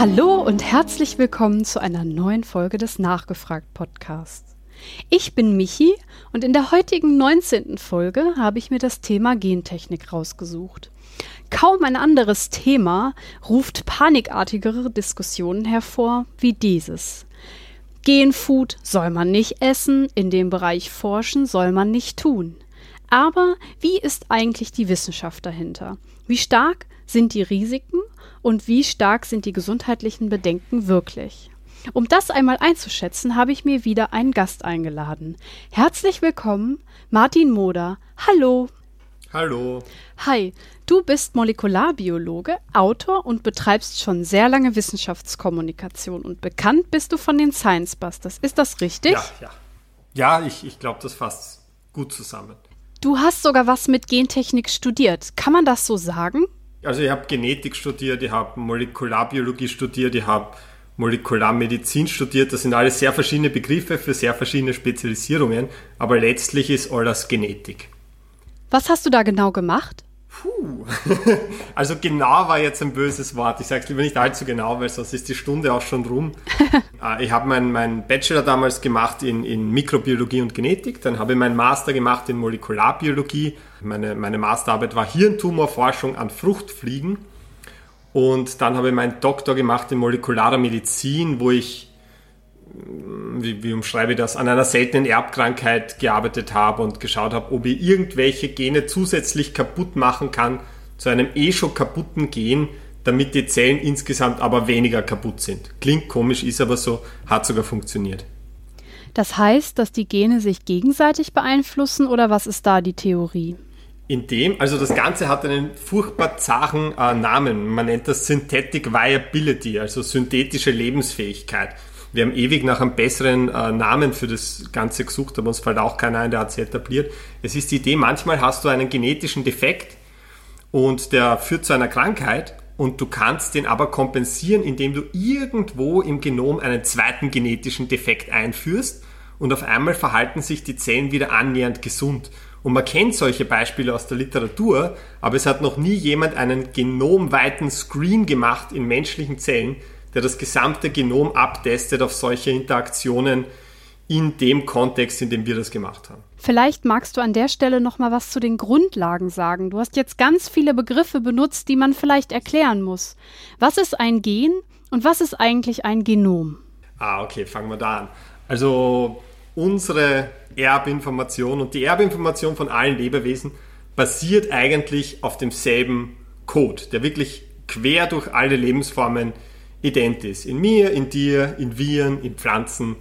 Hallo und herzlich willkommen zu einer neuen Folge des Nachgefragt Podcasts. Ich bin Michi und in der heutigen 19. Folge habe ich mir das Thema Gentechnik rausgesucht. Kaum ein anderes Thema ruft panikartigere Diskussionen hervor wie dieses. Genfood soll man nicht essen, in dem Bereich forschen soll man nicht tun. Aber wie ist eigentlich die Wissenschaft dahinter? Wie stark sind die Risiken und wie stark sind die gesundheitlichen Bedenken wirklich? Um das einmal einzuschätzen, habe ich mir wieder einen Gast eingeladen. Herzlich willkommen, Martin Moder. Hallo. Hallo. Hi, du bist Molekularbiologe, Autor und betreibst schon sehr lange Wissenschaftskommunikation und bekannt bist du von den Science Busters. Ist das richtig? Ja, ja. Ja, ich, ich glaube, das fasst gut zusammen. Du hast sogar was mit Gentechnik studiert. Kann man das so sagen? Also ich habe Genetik studiert, ich habe Molekularbiologie studiert, ich habe Molekularmedizin studiert. Das sind alles sehr verschiedene Begriffe für sehr verschiedene Spezialisierungen, aber letztlich ist alles Genetik. Was hast du da genau gemacht? Puh. Also genau war jetzt ein böses Wort. Ich sage es lieber nicht allzu genau, weil sonst ist die Stunde auch schon rum. Äh, ich habe meinen mein Bachelor damals gemacht in, in Mikrobiologie und Genetik. Dann habe ich meinen Master gemacht in Molekularbiologie. Meine, meine Masterarbeit war Hirntumorforschung an Fruchtfliegen. Und dann habe ich meinen Doktor gemacht in molekularer Medizin, wo ich wie, wie umschreibe ich das, an einer seltenen Erbkrankheit gearbeitet habe und geschaut habe, ob ich irgendwelche Gene zusätzlich kaputt machen kann zu einem eh schon kaputten Gen, damit die Zellen insgesamt aber weniger kaputt sind. Klingt komisch, ist aber so, hat sogar funktioniert. Das heißt, dass die Gene sich gegenseitig beeinflussen oder was ist da die Theorie? In dem, also das Ganze hat einen furchtbar zachen äh, Namen. Man nennt das Synthetic Viability, also synthetische Lebensfähigkeit. Wir haben ewig nach einem besseren äh, Namen für das Ganze gesucht, aber uns fällt auch keiner ein, der hat sich etabliert. Es ist die Idee, manchmal hast du einen genetischen Defekt und der führt zu einer Krankheit und du kannst den aber kompensieren, indem du irgendwo im Genom einen zweiten genetischen Defekt einführst und auf einmal verhalten sich die Zellen wieder annähernd gesund. Und man kennt solche Beispiele aus der Literatur, aber es hat noch nie jemand einen genomweiten Screen gemacht in menschlichen Zellen, der das gesamte Genom abtestet auf solche Interaktionen in dem Kontext, in dem wir das gemacht haben. Vielleicht magst du an der Stelle noch mal was zu den Grundlagen sagen. Du hast jetzt ganz viele Begriffe benutzt, die man vielleicht erklären muss. Was ist ein Gen und was ist eigentlich ein Genom? Ah, okay, fangen wir da an. Also unsere Erbinformation und die Erbinformation von allen Lebewesen basiert eigentlich auf demselben Code, der wirklich quer durch alle Lebensformen ident ist. In mir, in dir, in Viren, in Pflanzen,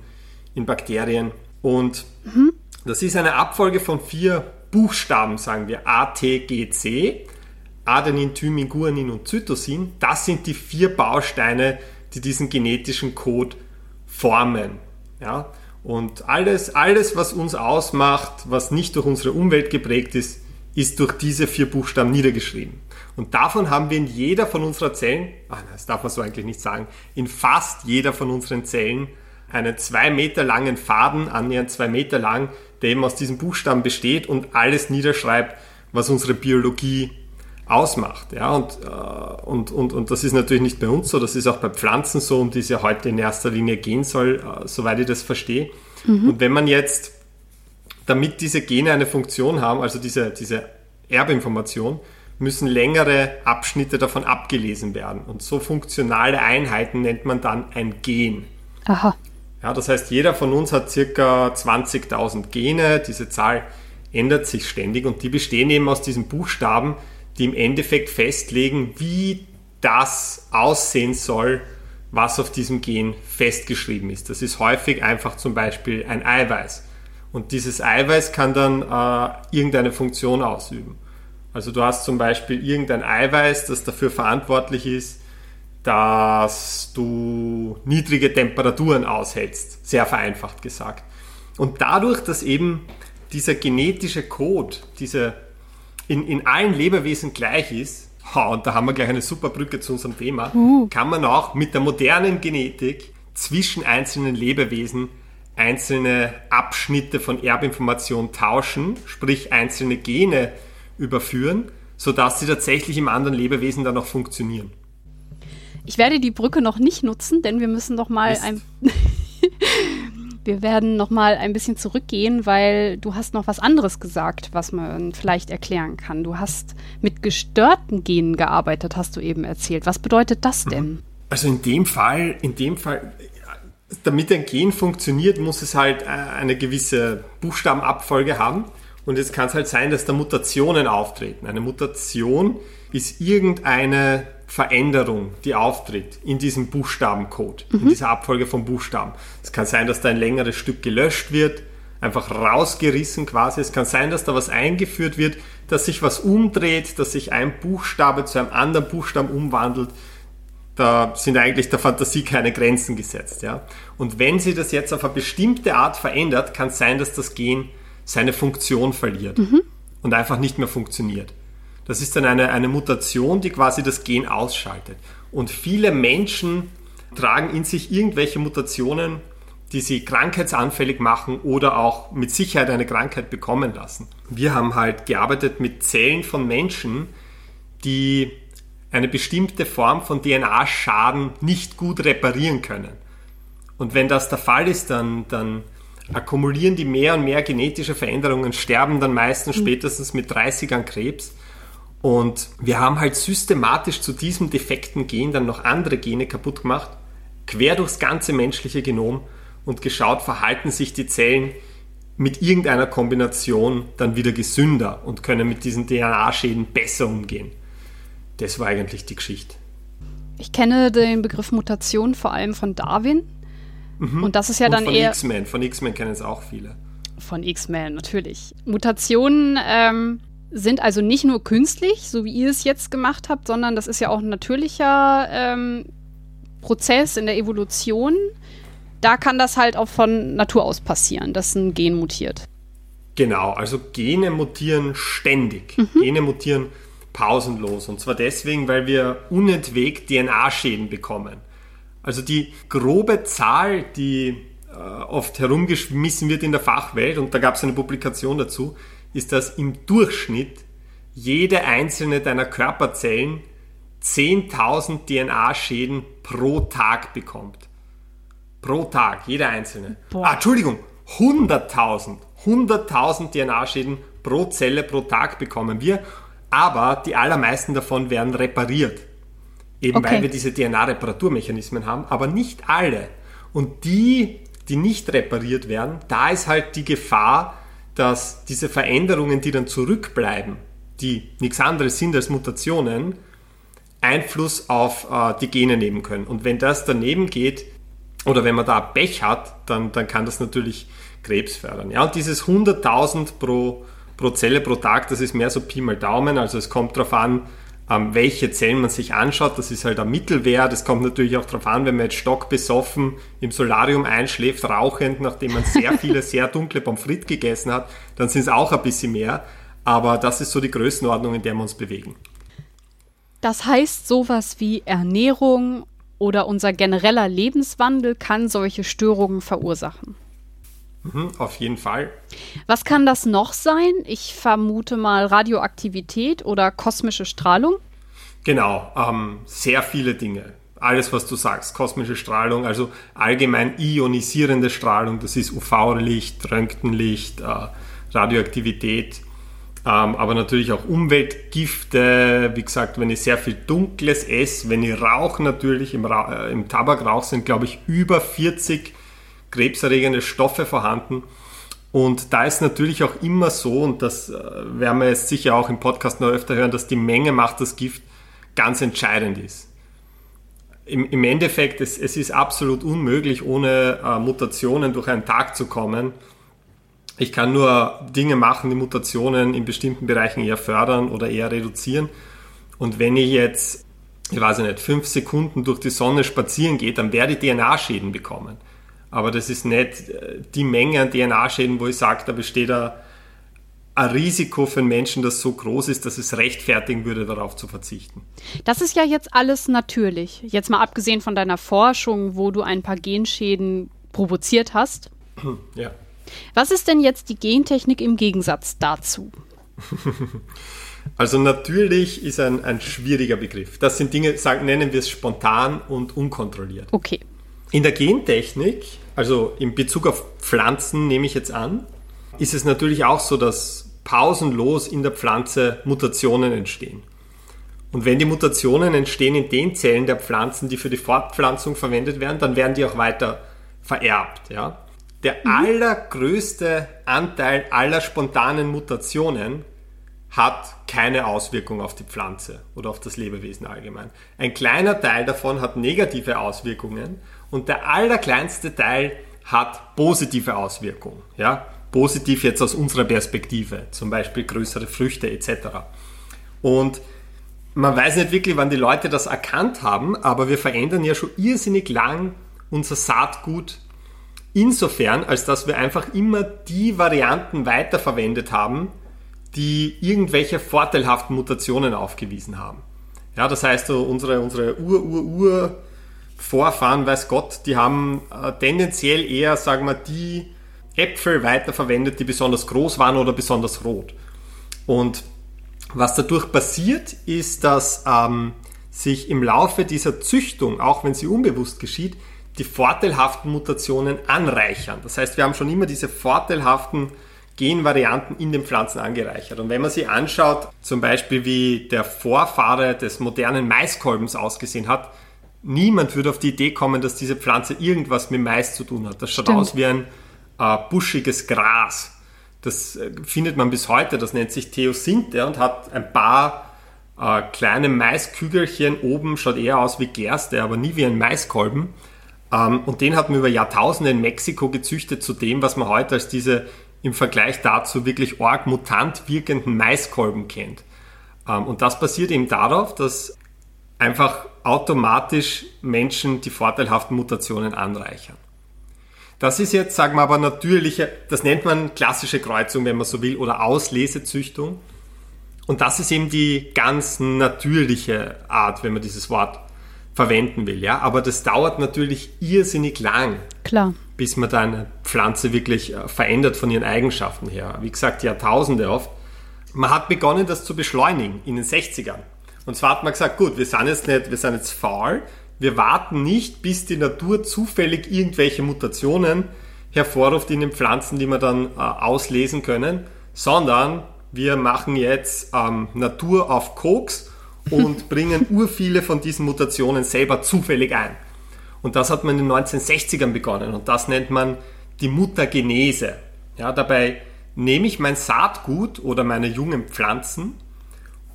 in Bakterien. Und mhm. das ist eine Abfolge von vier Buchstaben, sagen wir A, T, G, C. Adenin, Thymin, Guanin und Zytosin. Das sind die vier Bausteine, die diesen genetischen Code formen. Ja? Und alles, alles, was uns ausmacht, was nicht durch unsere Umwelt geprägt ist, ist durch diese vier Buchstaben niedergeschrieben. Und davon haben wir in jeder von unseren Zellen, ach, das darf man so eigentlich nicht sagen, in fast jeder von unseren Zellen einen zwei Meter langen Faden, annähernd zwei Meter lang, der eben aus diesen Buchstaben besteht und alles niederschreibt, was unsere Biologie ausmacht. Ja, und, äh, und, und, und das ist natürlich nicht bei uns so, das ist auch bei Pflanzen so, um die es ja heute in erster Linie gehen soll, äh, soweit ich das verstehe. Mhm. Und wenn man jetzt, damit diese Gene eine Funktion haben, also diese, diese Erbinformation, müssen längere Abschnitte davon abgelesen werden. Und so funktionale Einheiten nennt man dann ein Gen. Aha. Ja, das heißt, jeder von uns hat circa 20.000 Gene. Diese Zahl ändert sich ständig und die bestehen eben aus diesen Buchstaben, die im Endeffekt festlegen, wie das aussehen soll, was auf diesem Gen festgeschrieben ist. Das ist häufig einfach zum Beispiel ein Eiweiß. Und dieses Eiweiß kann dann äh, irgendeine Funktion ausüben. Also du hast zum Beispiel irgendein Eiweiß, das dafür verantwortlich ist, dass du niedrige Temperaturen aushältst, sehr vereinfacht gesagt. Und dadurch, dass eben dieser genetische Code diese in, in allen Lebewesen gleich ist, und da haben wir gleich eine super Brücke zu unserem Thema, uh. kann man auch mit der modernen Genetik zwischen einzelnen Lebewesen einzelne Abschnitte von Erbinformation tauschen, sprich einzelne Gene überführen, sodass sie tatsächlich im anderen Lebewesen dann auch funktionieren. Ich werde die Brücke noch nicht nutzen, denn wir müssen noch mal Mist. ein wir werden noch mal ein bisschen zurückgehen, weil du hast noch was anderes gesagt, was man vielleicht erklären kann. Du hast mit gestörten Genen gearbeitet, hast du eben erzählt. Was bedeutet das denn? Mhm. Also in dem Fall, in dem Fall, damit ein Gen funktioniert, muss es halt äh, eine gewisse Buchstabenabfolge haben. Und jetzt kann es halt sein, dass da Mutationen auftreten. Eine Mutation ist irgendeine Veränderung, die auftritt in diesem Buchstabencode, mhm. in dieser Abfolge von Buchstaben. Es kann sein, dass da ein längeres Stück gelöscht wird, einfach rausgerissen quasi. Es kann sein, dass da was eingeführt wird, dass sich was umdreht, dass sich ein Buchstabe zu einem anderen Buchstaben umwandelt. Da sind eigentlich der Fantasie keine Grenzen gesetzt. Ja? Und wenn sie das jetzt auf eine bestimmte Art verändert, kann es sein, dass das Gen seine Funktion verliert mhm. und einfach nicht mehr funktioniert. Das ist dann eine, eine Mutation, die quasi das Gen ausschaltet. Und viele Menschen tragen in sich irgendwelche Mutationen, die sie krankheitsanfällig machen oder auch mit Sicherheit eine Krankheit bekommen lassen. Wir haben halt gearbeitet mit Zellen von Menschen, die eine bestimmte Form von DNA-Schaden nicht gut reparieren können. Und wenn das der Fall ist, dann, dann akkumulieren die mehr und mehr genetische Veränderungen, sterben dann meistens mhm. spätestens mit 30 an Krebs und wir haben halt systematisch zu diesem defekten Gen dann noch andere Gene kaputt gemacht, quer durchs ganze menschliche Genom und geschaut, verhalten sich die Zellen mit irgendeiner Kombination dann wieder gesünder und können mit diesen DNA-Schäden besser umgehen. Das war eigentlich die Geschichte. Ich kenne den Begriff Mutation vor allem von Darwin. Mhm. Und das ist ja und dann von eher. X-Men. Von X-Men kennen es auch viele. Von X-Men, natürlich. Mutationen ähm, sind also nicht nur künstlich, so wie ihr es jetzt gemacht habt, sondern das ist ja auch ein natürlicher ähm, Prozess in der Evolution. Da kann das halt auch von Natur aus passieren, dass ein Gen mutiert. Genau, also Gene mutieren ständig. Mhm. Gene mutieren pausenlos. Und zwar deswegen, weil wir unentwegt DNA-Schäden bekommen. Also die grobe Zahl, die äh, oft herumgeschmissen wird in der Fachwelt, und da gab es eine Publikation dazu, ist, dass im Durchschnitt jede einzelne deiner Körperzellen 10.000 DNA-Schäden pro Tag bekommt. Pro Tag, jeder einzelne. Boah. Ah, Entschuldigung, 100.000. 100.000 DNA-Schäden pro Zelle pro Tag bekommen wir, aber die allermeisten davon werden repariert. Eben okay. weil wir diese DNA-Reparaturmechanismen haben, aber nicht alle. Und die, die nicht repariert werden, da ist halt die Gefahr, dass diese Veränderungen, die dann zurückbleiben, die nichts anderes sind als Mutationen, Einfluss auf äh, die Gene nehmen können. Und wenn das daneben geht oder wenn man da Pech hat, dann, dann kann das natürlich Krebs fördern. Ja, und dieses 100.000 pro, pro Zelle pro Tag, das ist mehr so Pi mal Daumen. Also es kommt darauf an, ähm, welche Zellen man sich anschaut. Das ist halt ein Mittelwert. Es kommt natürlich auch darauf an, wenn man jetzt stockbesoffen im Solarium einschläft, rauchend, nachdem man sehr viele, sehr dunkle Pommes frites gegessen hat, dann sind es auch ein bisschen mehr. Aber das ist so die Größenordnung, in der wir uns bewegen. Das heißt, sowas wie Ernährung oder unser genereller Lebenswandel kann solche Störungen verursachen. Mhm, auf jeden Fall. Was kann das noch sein? Ich vermute mal Radioaktivität oder kosmische Strahlung. Genau, ähm, sehr viele Dinge. Alles, was du sagst, kosmische Strahlung, also allgemein ionisierende Strahlung, das ist UV-Licht, Röntgenlicht, äh, Radioaktivität, ähm, aber natürlich auch Umweltgifte. Wie gesagt, wenn ich sehr viel Dunkles esse, wenn ich rauche natürlich, im, Ra äh, im Tabakrauch sind, glaube ich, über 40 krebserregende Stoffe vorhanden. Und da ist natürlich auch immer so, und das äh, werden wir jetzt sicher auch im Podcast noch öfter hören, dass die Menge macht das Gift ganz entscheidend ist. Im, im Endeffekt, es, es ist absolut unmöglich, ohne äh, Mutationen durch einen Tag zu kommen. Ich kann nur Dinge machen, die Mutationen in bestimmten Bereichen eher fördern oder eher reduzieren. Und wenn ich jetzt, ich weiß nicht, fünf Sekunden durch die Sonne spazieren gehe, dann werde ich DNA-Schäden bekommen. Aber das ist nicht äh, die Menge an DNA-Schäden, wo ich sage, da besteht ein, ein Risiko für einen Menschen, das so groß ist, dass es rechtfertigen würde, darauf zu verzichten. Das ist ja jetzt alles natürlich. Jetzt mal abgesehen von deiner Forschung, wo du ein paar Genschäden provoziert hast. Ja. Was ist denn jetzt die Gentechnik im Gegensatz dazu? Also natürlich ist ein, ein schwieriger Begriff. Das sind Dinge, sagen, nennen wir es spontan und unkontrolliert. Okay. In der Gentechnik, also in Bezug auf Pflanzen nehme ich jetzt an, ist es natürlich auch so, dass pausenlos in der Pflanze Mutationen entstehen. Und wenn die Mutationen entstehen in den Zellen der Pflanzen, die für die Fortpflanzung verwendet werden, dann werden die auch weiter vererbt. Ja? Der mhm. allergrößte Anteil aller spontanen Mutationen hat keine Auswirkung auf die Pflanze oder auf das Lebewesen allgemein. Ein kleiner Teil davon hat negative Auswirkungen und der allerkleinste Teil hat positive Auswirkungen. Ja? Positiv jetzt aus unserer Perspektive, zum Beispiel größere Früchte etc. Und man weiß nicht wirklich, wann die Leute das erkannt haben, aber wir verändern ja schon irrsinnig lang unser Saatgut insofern, als dass wir einfach immer die Varianten weiterverwendet haben, die irgendwelche vorteilhaften Mutationen aufgewiesen haben. Ja, das heißt, unsere, unsere Ur-Ur-Ur-Vorfahren, weiß Gott, die haben äh, tendenziell eher, sagen wir, die Äpfel weiterverwendet, die besonders groß waren oder besonders rot. Und was dadurch passiert, ist, dass ähm, sich im Laufe dieser Züchtung, auch wenn sie unbewusst geschieht, die vorteilhaften Mutationen anreichern. Das heißt, wir haben schon immer diese vorteilhaften Genvarianten in den Pflanzen angereichert. Und wenn man sich anschaut, zum Beispiel wie der Vorfahre des modernen Maiskolbens ausgesehen hat, niemand würde auf die Idee kommen, dass diese Pflanze irgendwas mit Mais zu tun hat. Das schaut Stimmt. aus wie ein äh, buschiges Gras. Das äh, findet man bis heute, das nennt sich Theosinte und hat ein paar äh, kleine Maiskügelchen oben, schaut eher aus wie Gerste, aber nie wie ein Maiskolben. Ähm, und den hat man über Jahrtausende in Mexiko gezüchtet zu dem, was man heute als diese im Vergleich dazu wirklich arg mutant wirkenden Maiskolben kennt. Ähm, und das basiert eben darauf, dass einfach automatisch Menschen die vorteilhaften Mutationen anreichern. Das ist jetzt, sagen wir aber, natürliche, das nennt man klassische Kreuzung, wenn man so will, oder Auslesezüchtung. Und das ist eben die ganz natürliche Art, wenn man dieses Wort verwenden will. Ja? Aber das dauert natürlich irrsinnig lang. Klar. Bis man da eine Pflanze wirklich äh, verändert von ihren Eigenschaften her. Wie gesagt, Jahrtausende oft. Man hat begonnen, das zu beschleunigen in den 60ern. Und zwar hat man gesagt, gut, wir sind jetzt nicht, wir sind jetzt faul, wir warten nicht, bis die Natur zufällig irgendwelche Mutationen hervorruft in den Pflanzen, die wir dann äh, auslesen können, sondern wir machen jetzt ähm, Natur auf Koks und bringen urviele von diesen Mutationen selber zufällig ein. Und das hat man in den 1960ern begonnen und das nennt man die Mutagenese. Ja, dabei nehme ich mein Saatgut oder meine jungen Pflanzen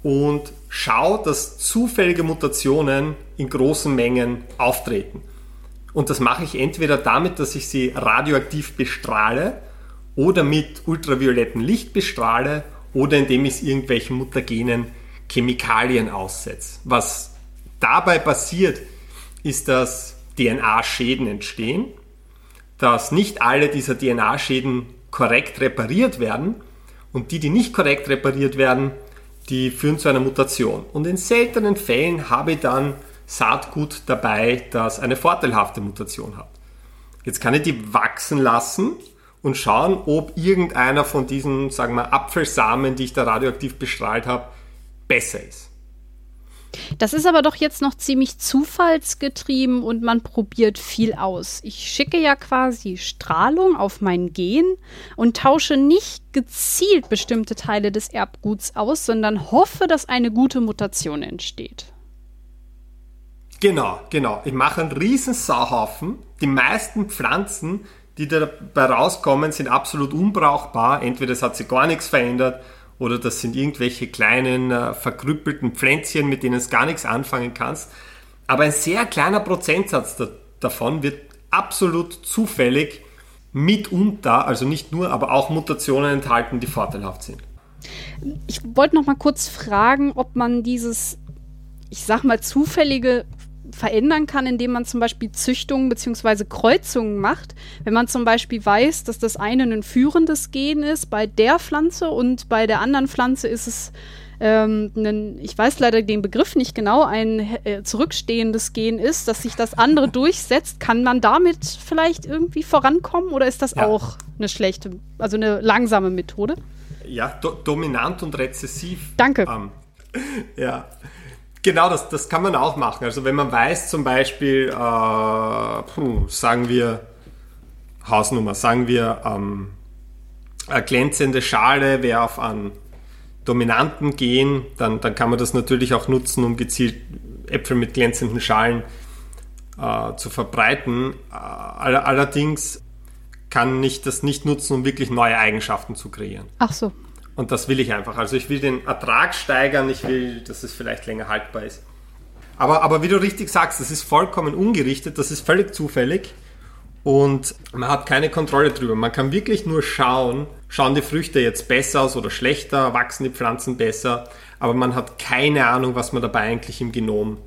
und schaue, dass zufällige Mutationen in großen Mengen auftreten. Und das mache ich entweder damit, dass ich sie radioaktiv bestrahle oder mit ultraviolettem Licht bestrahle oder indem ich es irgendwelchen mutagenen Chemikalien aussetze. Was dabei passiert, ist, dass DNA-Schäden entstehen, dass nicht alle dieser DNA-Schäden korrekt repariert werden und die, die nicht korrekt repariert werden, die führen zu einer Mutation. Und in seltenen Fällen habe ich dann Saatgut dabei, das eine vorteilhafte Mutation hat. Jetzt kann ich die wachsen lassen und schauen, ob irgendeiner von diesen, sagen wir, Apfelsamen, die ich da radioaktiv bestrahlt habe, besser ist. Das ist aber doch jetzt noch ziemlich zufallsgetrieben und man probiert viel aus. Ich schicke ja quasi Strahlung auf mein Gen und tausche nicht gezielt bestimmte Teile des Erbguts aus, sondern hoffe, dass eine gute Mutation entsteht. Genau, genau. Ich mache einen riesen Sauhaufen. Die meisten Pflanzen, die dabei rauskommen, sind absolut unbrauchbar. Entweder es hat sich gar nichts verändert oder das sind irgendwelche kleinen äh, verkrüppelten Pflänzchen, mit denen du gar nichts anfangen kannst. Aber ein sehr kleiner Prozentsatz da, davon wird absolut zufällig mitunter, also nicht nur, aber auch Mutationen enthalten, die vorteilhaft sind. Ich wollte noch mal kurz fragen, ob man dieses, ich sag mal, zufällige verändern kann, indem man zum Beispiel Züchtungen bzw. Kreuzungen macht. Wenn man zum Beispiel weiß, dass das eine ein führendes Gen ist bei der Pflanze und bei der anderen Pflanze ist es ähm, ein, ich weiß leider den Begriff nicht genau, ein äh, zurückstehendes Gen ist, dass sich das andere durchsetzt, kann man damit vielleicht irgendwie vorankommen oder ist das ja. auch eine schlechte, also eine langsame Methode? ja, do, dominant und rezessiv. Danke. Ähm, ja, genau, das, das kann man auch machen. Also wenn man weiß zum Beispiel, äh, puh, sagen wir, Hausnummer, sagen wir, ähm, eine glänzende Schale wäre auf einen dominanten Gen, dann, dann kann man das natürlich auch nutzen, um gezielt Äpfel mit glänzenden Schalen äh, zu verbreiten. Äh, allerdings kann ich das nicht nutzen, um wirklich neue Eigenschaften zu kreieren. Ach so. Und das will ich einfach. Also ich will den Ertrag steigern, ich will, dass es vielleicht länger haltbar ist. Aber, aber wie du richtig sagst, das ist vollkommen ungerichtet, das ist völlig zufällig und man hat keine Kontrolle drüber. Man kann wirklich nur schauen, schauen die Früchte jetzt besser aus oder schlechter, wachsen die Pflanzen besser, aber man hat keine Ahnung, was man dabei eigentlich im Genom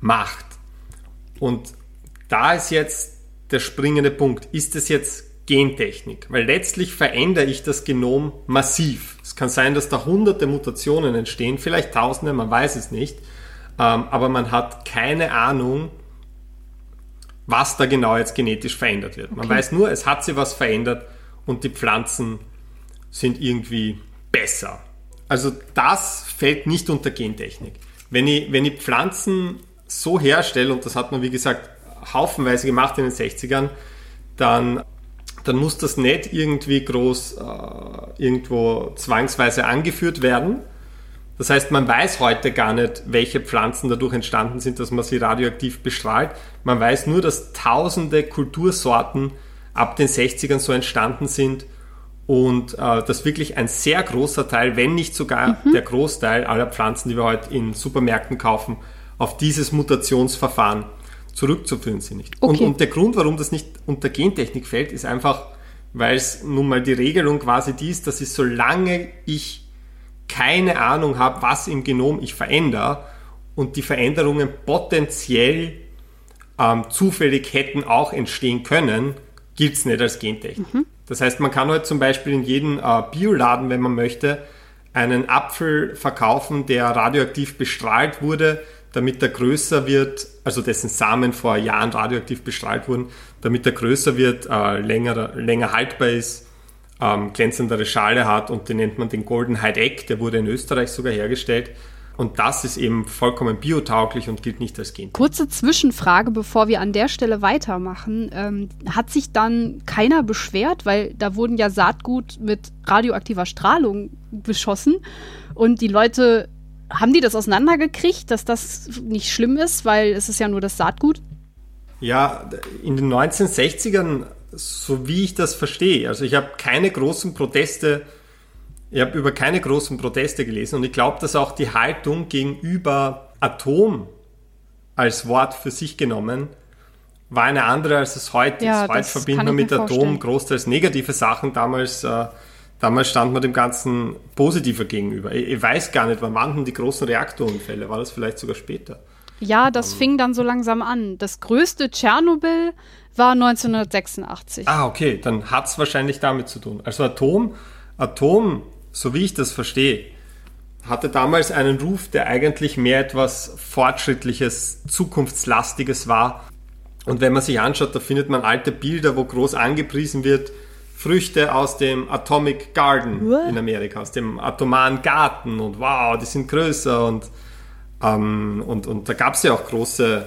macht. Und da ist jetzt der springende Punkt. Ist es jetzt Gentechnik? Weil letztlich verändere ich das Genom massiv. Es kann sein, dass da hunderte Mutationen entstehen, vielleicht tausende, man weiß es nicht. Ähm, aber man hat keine Ahnung, was da genau jetzt genetisch verändert wird. Man okay. weiß nur, es hat sich was verändert und die Pflanzen sind irgendwie besser. Also das fällt nicht unter Gentechnik. Wenn ich, wenn ich Pflanzen so herstelle, und das hat man wie gesagt haufenweise gemacht in den 60ern, dann, dann muss das nicht irgendwie groß äh, irgendwo zwangsweise angeführt werden, das heißt, man weiß heute gar nicht, welche Pflanzen dadurch entstanden sind, dass man sie radioaktiv bestrahlt. Man weiß nur, dass tausende Kultursorten ab den 60ern so entstanden sind und äh, dass wirklich ein sehr großer Teil, wenn nicht sogar mhm. der Großteil aller Pflanzen, die wir heute in Supermärkten kaufen, auf dieses Mutationsverfahren zurückzuführen sind. Nicht. Okay. Und, und der Grund, warum das nicht unter Gentechnik fällt, ist einfach, weil es nun mal die Regelung quasi die ist, dass ich, solange ich keine Ahnung habe, was im Genom ich verändere und die Veränderungen potenziell ähm, zufällig hätten auch entstehen können, gilt es nicht als Gentechnik. Mhm. Das heißt, man kann heute zum Beispiel in jedem äh, Bioladen, wenn man möchte, einen Apfel verkaufen, der radioaktiv bestrahlt wurde, damit er größer wird, also dessen Samen vor Jahren radioaktiv bestrahlt wurden, damit er größer wird, äh, länger, länger haltbar ist ähm, glänzendere Schale hat und den nennt man den Golden Hyde Egg, der wurde in Österreich sogar hergestellt. Und das ist eben vollkommen biotauglich und gilt nicht als Gen. Kurze Zwischenfrage, bevor wir an der Stelle weitermachen. Ähm, hat sich dann keiner beschwert, weil da wurden ja Saatgut mit radioaktiver Strahlung beschossen und die Leute, haben die das auseinandergekriegt, dass das nicht schlimm ist, weil es ist ja nur das Saatgut? Ja, in den 1960ern so wie ich das verstehe. Also ich habe keine großen Proteste, ich habe über keine großen Proteste gelesen und ich glaube, dass auch die Haltung gegenüber Atom als Wort für sich genommen war eine andere, als es heute ja, ist. Heute verbindet man mit Atom vorstellen. großteils negative Sachen. Damals, äh, damals stand man dem Ganzen positiver gegenüber. Ich, ich weiß gar nicht, wann waren die großen Reaktorunfälle? War das vielleicht sogar später? Ja, das um, fing dann so langsam an. Das größte Tschernobyl war 1986. Ah, okay, dann hat es wahrscheinlich damit zu tun. Also Atom, Atom, so wie ich das verstehe, hatte damals einen Ruf, der eigentlich mehr etwas Fortschrittliches, Zukunftslastiges war. Und wenn man sich anschaut, da findet man alte Bilder, wo groß angepriesen wird, Früchte aus dem Atomic Garden What? in Amerika, aus dem atomaren Garten und wow, die sind größer und, ähm, und, und da gab es ja auch große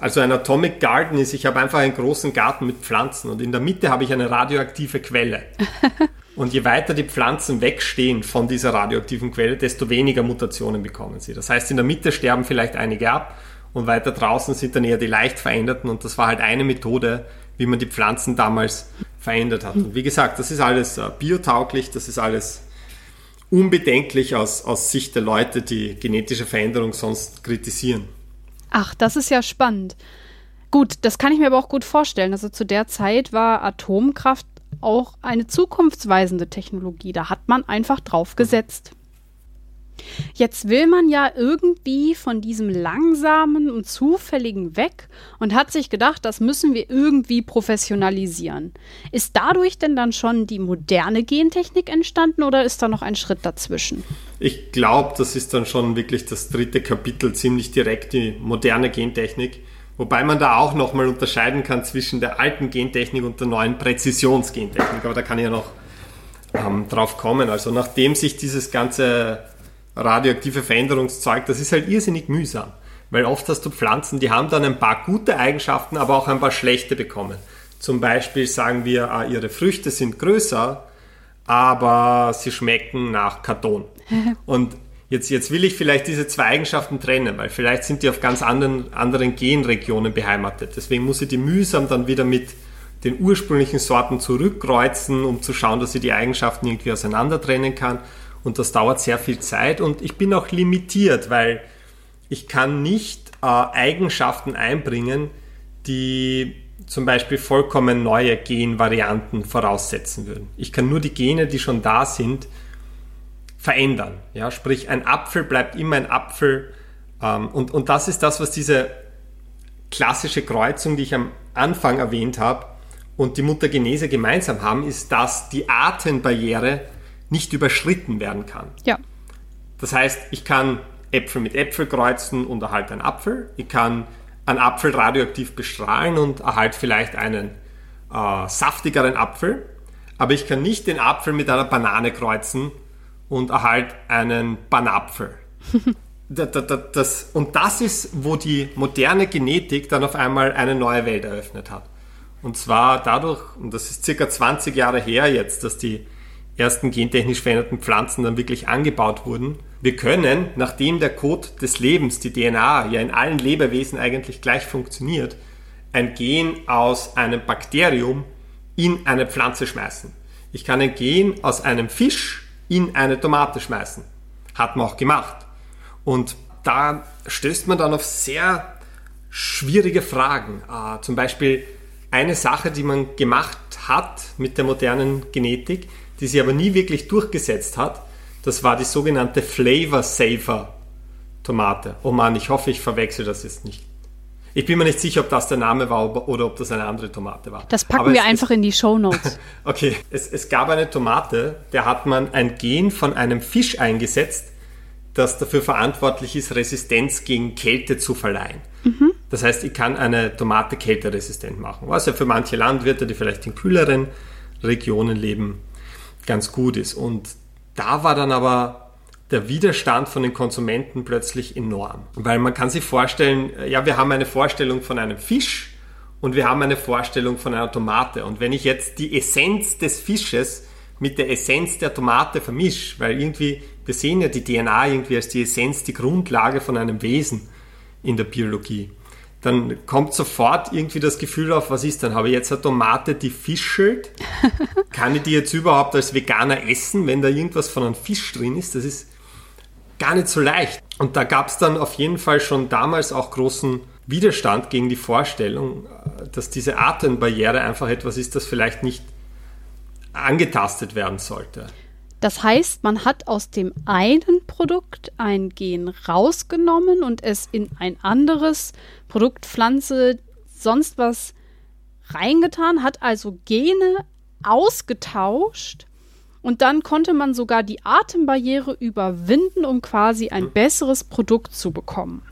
also ein Atomic Garden ist, ich habe einfach einen großen Garten mit Pflanzen und in der Mitte habe ich eine radioaktive Quelle. Und je weiter die Pflanzen wegstehen von dieser radioaktiven Quelle, desto weniger Mutationen bekommen sie. Das heißt, in der Mitte sterben vielleicht einige ab und weiter draußen sind dann eher die leicht veränderten. Und das war halt eine Methode, wie man die Pflanzen damals verändert hat. Und wie gesagt, das ist alles äh, biotauglich, das ist alles unbedenklich aus, aus Sicht der Leute, die genetische Veränderung sonst kritisieren. Ach, das ist ja spannend. Gut, das kann ich mir aber auch gut vorstellen. Also zu der Zeit war Atomkraft auch eine zukunftsweisende Technologie. Da hat man einfach drauf gesetzt. Jetzt will man ja irgendwie von diesem langsamen und zufälligen weg und hat sich gedacht, das müssen wir irgendwie professionalisieren. Ist dadurch denn dann schon die moderne Gentechnik entstanden oder ist da noch ein Schritt dazwischen? Ich glaube, das ist dann schon wirklich das dritte Kapitel, ziemlich direkt die moderne Gentechnik. Wobei man da auch nochmal unterscheiden kann zwischen der alten Gentechnik und der neuen Präzisionsgentechnik. Aber da kann ich ja noch ähm, drauf kommen. Also nachdem sich dieses ganze radioaktive Veränderungszeug, das ist halt irrsinnig mühsam. Weil oft hast du Pflanzen, die haben dann ein paar gute Eigenschaften, aber auch ein paar schlechte bekommen. Zum Beispiel sagen wir, ah, ihre Früchte sind größer, aber sie schmecken nach Karton. Und jetzt, jetzt will ich vielleicht diese zwei Eigenschaften trennen, weil vielleicht sind die auf ganz anderen, anderen Genregionen beheimatet. Deswegen muss ich die mühsam dann wieder mit den ursprünglichen Sorten zurückkreuzen, um zu schauen, dass ich die Eigenschaften irgendwie auseinander trennen kann. Und das dauert sehr viel Zeit und ich bin auch limitiert, weil ich kann nicht äh, Eigenschaften einbringen, die zum Beispiel vollkommen neue Genvarianten voraussetzen würden. Ich kann nur die Gene, die schon da sind, verändern. Ja, sprich, ein Apfel bleibt immer ein Apfel. Ähm, und, und das ist das, was diese klassische Kreuzung, die ich am Anfang erwähnt habe, und die Muttergenese gemeinsam haben, ist, dass die Artenbarriere nicht überschritten werden kann. Ja. Das heißt, ich kann Äpfel mit Äpfel kreuzen und erhalte einen Apfel. Ich kann einen Apfel radioaktiv bestrahlen und erhalte vielleicht einen äh, saftigeren Apfel. Aber ich kann nicht den Apfel mit einer Banane kreuzen und erhalte einen Banapfel. das, das, das, und das ist, wo die moderne Genetik dann auf einmal eine neue Welt eröffnet hat. Und zwar dadurch, und das ist circa 20 Jahre her jetzt, dass die ersten gentechnisch veränderten Pflanzen dann wirklich angebaut wurden. Wir können, nachdem der Code des Lebens, die DNA, ja in allen Lebewesen eigentlich gleich funktioniert, ein Gen aus einem Bakterium in eine Pflanze schmeißen. Ich kann ein Gen aus einem Fisch in eine Tomate schmeißen. Hat man auch gemacht. Und da stößt man dann auf sehr schwierige Fragen. Äh, zum Beispiel eine Sache, die man gemacht hat mit der modernen Genetik, die sie aber nie wirklich durchgesetzt hat, das war die sogenannte Flavor Saver Tomate. Oh Mann, ich hoffe, ich verwechsel das jetzt nicht. Ich bin mir nicht sicher, ob das der Name war oder ob das eine andere Tomate war. Das packen Aber wir einfach in die Show Notes. okay, es, es gab eine Tomate, der hat man ein Gen von einem Fisch eingesetzt, das dafür verantwortlich ist, Resistenz gegen Kälte zu verleihen. Mhm. Das heißt, ich kann eine Tomate kälteresistent machen, was ja für manche Landwirte, die vielleicht in kühleren Regionen leben, ganz gut ist. Und da war dann aber der Widerstand von den Konsumenten plötzlich enorm. Weil man kann sich vorstellen, ja, wir haben eine Vorstellung von einem Fisch und wir haben eine Vorstellung von einer Tomate. Und wenn ich jetzt die Essenz des Fisches mit der Essenz der Tomate vermische, weil irgendwie, wir sehen ja die DNA irgendwie als die Essenz, die Grundlage von einem Wesen in der Biologie dann kommt sofort irgendwie das Gefühl auf, was ist dann? Habe ich jetzt eine Tomate, die fischelt? Kann ich die jetzt überhaupt als Veganer essen, wenn da irgendwas von einem Fisch drin ist? Das ist gar nicht so leicht. Und da gab es dann auf jeden Fall schon damals auch großen Widerstand gegen die Vorstellung, dass diese Artenbarriere einfach etwas ist, das vielleicht nicht angetastet werden sollte. Das heißt, man hat aus dem einen Produkt ein Gen rausgenommen und es in ein anderes Produkt, Pflanze, sonst was reingetan, hat also Gene ausgetauscht und dann konnte man sogar die Atembarriere überwinden, um quasi ein hm. besseres Produkt zu bekommen.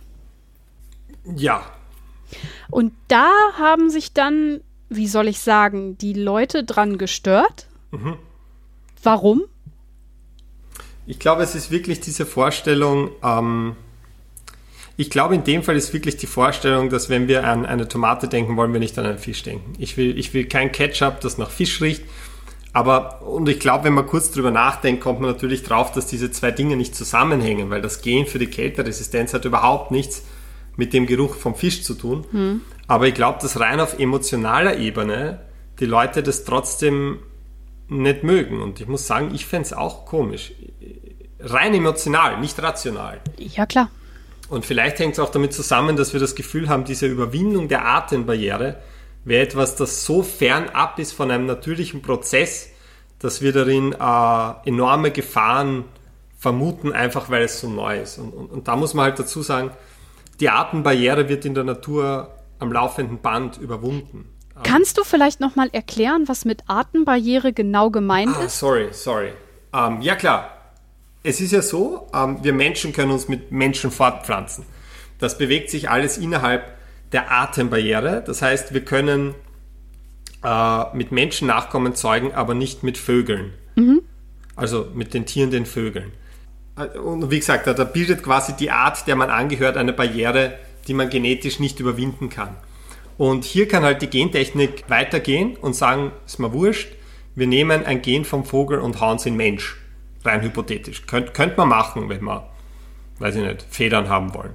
Ja. Und da haben sich dann, wie soll ich sagen, die Leute dran gestört. Mhm. Warum? Ich glaube, es ist wirklich diese Vorstellung, ähm, ich glaube, in dem Fall ist wirklich die Vorstellung, dass wenn wir an eine Tomate denken, wollen wir nicht an einen Fisch denken. Ich will, ich will kein Ketchup, das nach Fisch riecht. Aber, und ich glaube, wenn man kurz drüber nachdenkt, kommt man natürlich drauf, dass diese zwei Dinge nicht zusammenhängen, weil das Gen für die Kälteresistenz hat überhaupt nichts mit dem Geruch vom Fisch zu tun. Hm. Aber ich glaube, dass rein auf emotionaler Ebene die Leute das trotzdem nicht mögen. Und ich muss sagen, ich fände es auch komisch rein emotional, nicht rational. Ja, klar. Und vielleicht hängt es auch damit zusammen, dass wir das Gefühl haben, diese Überwindung der Atembarriere wäre etwas, das so fernab ist von einem natürlichen Prozess, dass wir darin äh, enorme Gefahren vermuten, einfach weil es so neu ist. Und, und, und da muss man halt dazu sagen, die Atembarriere wird in der Natur am laufenden Band überwunden. Kannst du vielleicht nochmal erklären, was mit Atembarriere genau gemeint ah, ist? Sorry, sorry. Ähm, ja klar, es ist ja so, ähm, wir Menschen können uns mit Menschen fortpflanzen. Das bewegt sich alles innerhalb der Atembarriere. Das heißt, wir können äh, mit Menschen Nachkommen zeugen, aber nicht mit Vögeln. Mhm. Also mit den Tieren, den Vögeln. Und wie gesagt, da, da bildet quasi die Art, der man angehört, eine Barriere, die man genetisch nicht überwinden kann. Und hier kann halt die Gentechnik weitergehen und sagen, ist mir wurscht, wir nehmen ein Gen vom Vogel und hauen es in Mensch. Rein hypothetisch. Könnt, könnte man machen, wenn wir, weiß ich nicht, Federn haben wollen.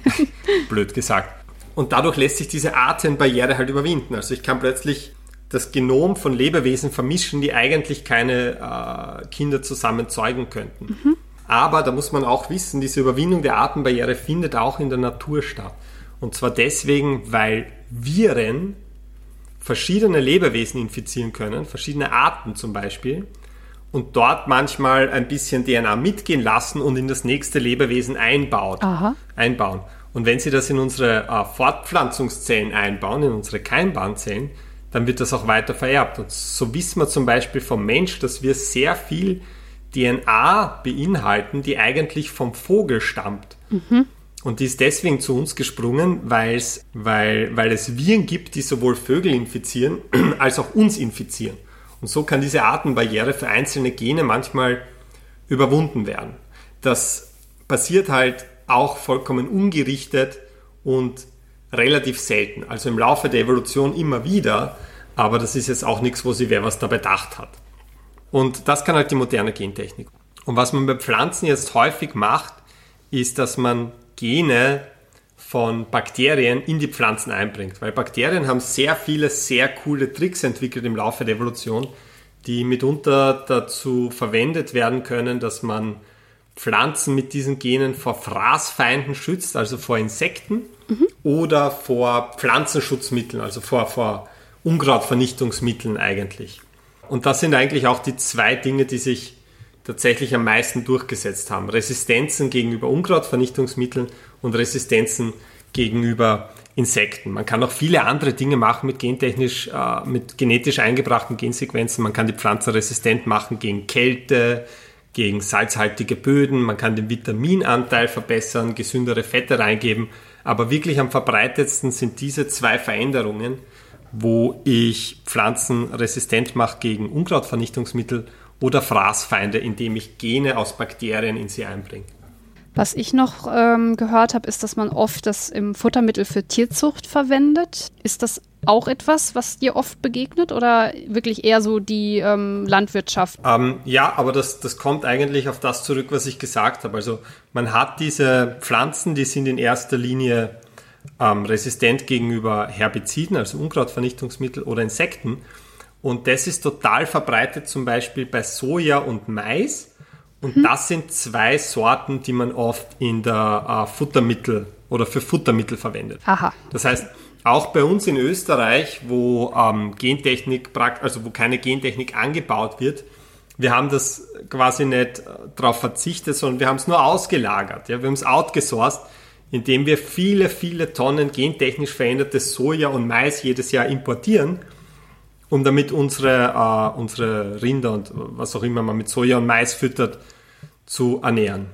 Blöd gesagt. Und dadurch lässt sich diese Artenbarriere halt überwinden. Also ich kann plötzlich das Genom von Lebewesen vermischen, die eigentlich keine äh, Kinder zusammen zeugen könnten. Mhm. Aber da muss man auch wissen, diese Überwindung der Artenbarriere findet auch in der Natur statt. Und zwar deswegen, weil Viren verschiedene Lebewesen infizieren können, verschiedene Arten zum Beispiel, und dort manchmal ein bisschen DNA mitgehen lassen und in das nächste Lebewesen einbaut, einbauen. Und wenn Sie das in unsere äh, Fortpflanzungszellen einbauen, in unsere Keimbahnzellen, dann wird das auch weiter vererbt. Und so wissen wir zum Beispiel vom Mensch, dass wir sehr viel DNA beinhalten, die eigentlich vom Vogel stammt. Mhm. Und die ist deswegen zu uns gesprungen, weil, weil es Viren gibt, die sowohl Vögel infizieren als auch uns infizieren. Und so kann diese Artenbarriere für einzelne Gene manchmal überwunden werden. Das passiert halt auch vollkommen ungerichtet und relativ selten. Also im Laufe der Evolution immer wieder, aber das ist jetzt auch nichts, wo sich wer was dabei gedacht hat. Und das kann halt die moderne Gentechnik. Und was man bei Pflanzen jetzt häufig macht, ist, dass man Gene von Bakterien in die Pflanzen einbringt. Weil Bakterien haben sehr viele, sehr coole Tricks entwickelt im Laufe der Evolution, die mitunter dazu verwendet werden können, dass man Pflanzen mit diesen Genen vor Fraßfeinden schützt, also vor Insekten mhm. oder vor Pflanzenschutzmitteln, also vor, vor Unkrautvernichtungsmitteln eigentlich. Und das sind eigentlich auch die zwei Dinge, die sich tatsächlich am meisten durchgesetzt haben. Resistenzen gegenüber Unkrautvernichtungsmitteln und Resistenzen gegenüber Insekten. Man kann auch viele andere Dinge machen mit gentechnisch, äh, mit genetisch eingebrachten Gensequenzen. Man kann die Pflanze resistent machen gegen Kälte, gegen salzhaltige Böden. Man kann den Vitaminanteil verbessern, gesündere Fette reingeben. Aber wirklich am verbreitetsten sind diese zwei Veränderungen, wo ich Pflanzen resistent mache gegen Unkrautvernichtungsmittel oder Fraßfeinde, indem ich Gene aus Bakterien in sie einbringe. Was ich noch ähm, gehört habe, ist, dass man oft das im Futtermittel für Tierzucht verwendet. Ist das auch etwas, was dir oft begegnet oder wirklich eher so die ähm, Landwirtschaft? Ähm, ja, aber das, das kommt eigentlich auf das zurück, was ich gesagt habe. Also man hat diese Pflanzen, die sind in erster Linie ähm, resistent gegenüber Herbiziden, also Unkrautvernichtungsmittel oder Insekten. Und das ist total verbreitet zum Beispiel bei Soja und Mais. Und mhm. das sind zwei Sorten, die man oft in der äh, Futtermittel oder für Futtermittel verwendet. Aha. Das heißt, auch bei uns in Österreich, wo ähm, Gentechnik, also wo keine Gentechnik angebaut wird, wir haben das quasi nicht äh, darauf verzichtet, sondern wir haben es nur ausgelagert. Ja? Wir haben es outgesourced indem wir viele, viele Tonnen gentechnisch verändertes Soja und Mais jedes Jahr importieren, um damit unsere, äh, unsere Rinder und was auch immer man mit Soja und Mais füttert, zu ernähren.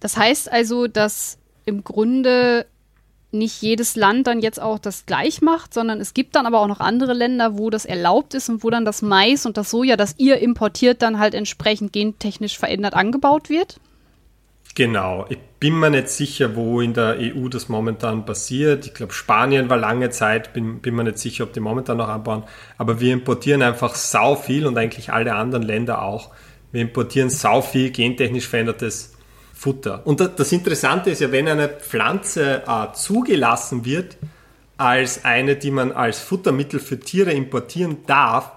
Das heißt also, dass im Grunde nicht jedes Land dann jetzt auch das gleich macht, sondern es gibt dann aber auch noch andere Länder, wo das erlaubt ist und wo dann das Mais und das Soja, das ihr importiert, dann halt entsprechend gentechnisch verändert angebaut wird? Genau. Ich bin mir nicht sicher, wo in der EU das momentan passiert. Ich glaube, Spanien war lange Zeit, bin, bin mir nicht sicher, ob die momentan noch anbauen. Aber wir importieren einfach sau viel und eigentlich alle anderen Länder auch. Wir importieren sau viel gentechnisch verändertes Futter. Und das Interessante ist ja, wenn eine Pflanze äh, zugelassen wird als eine, die man als Futtermittel für Tiere importieren darf,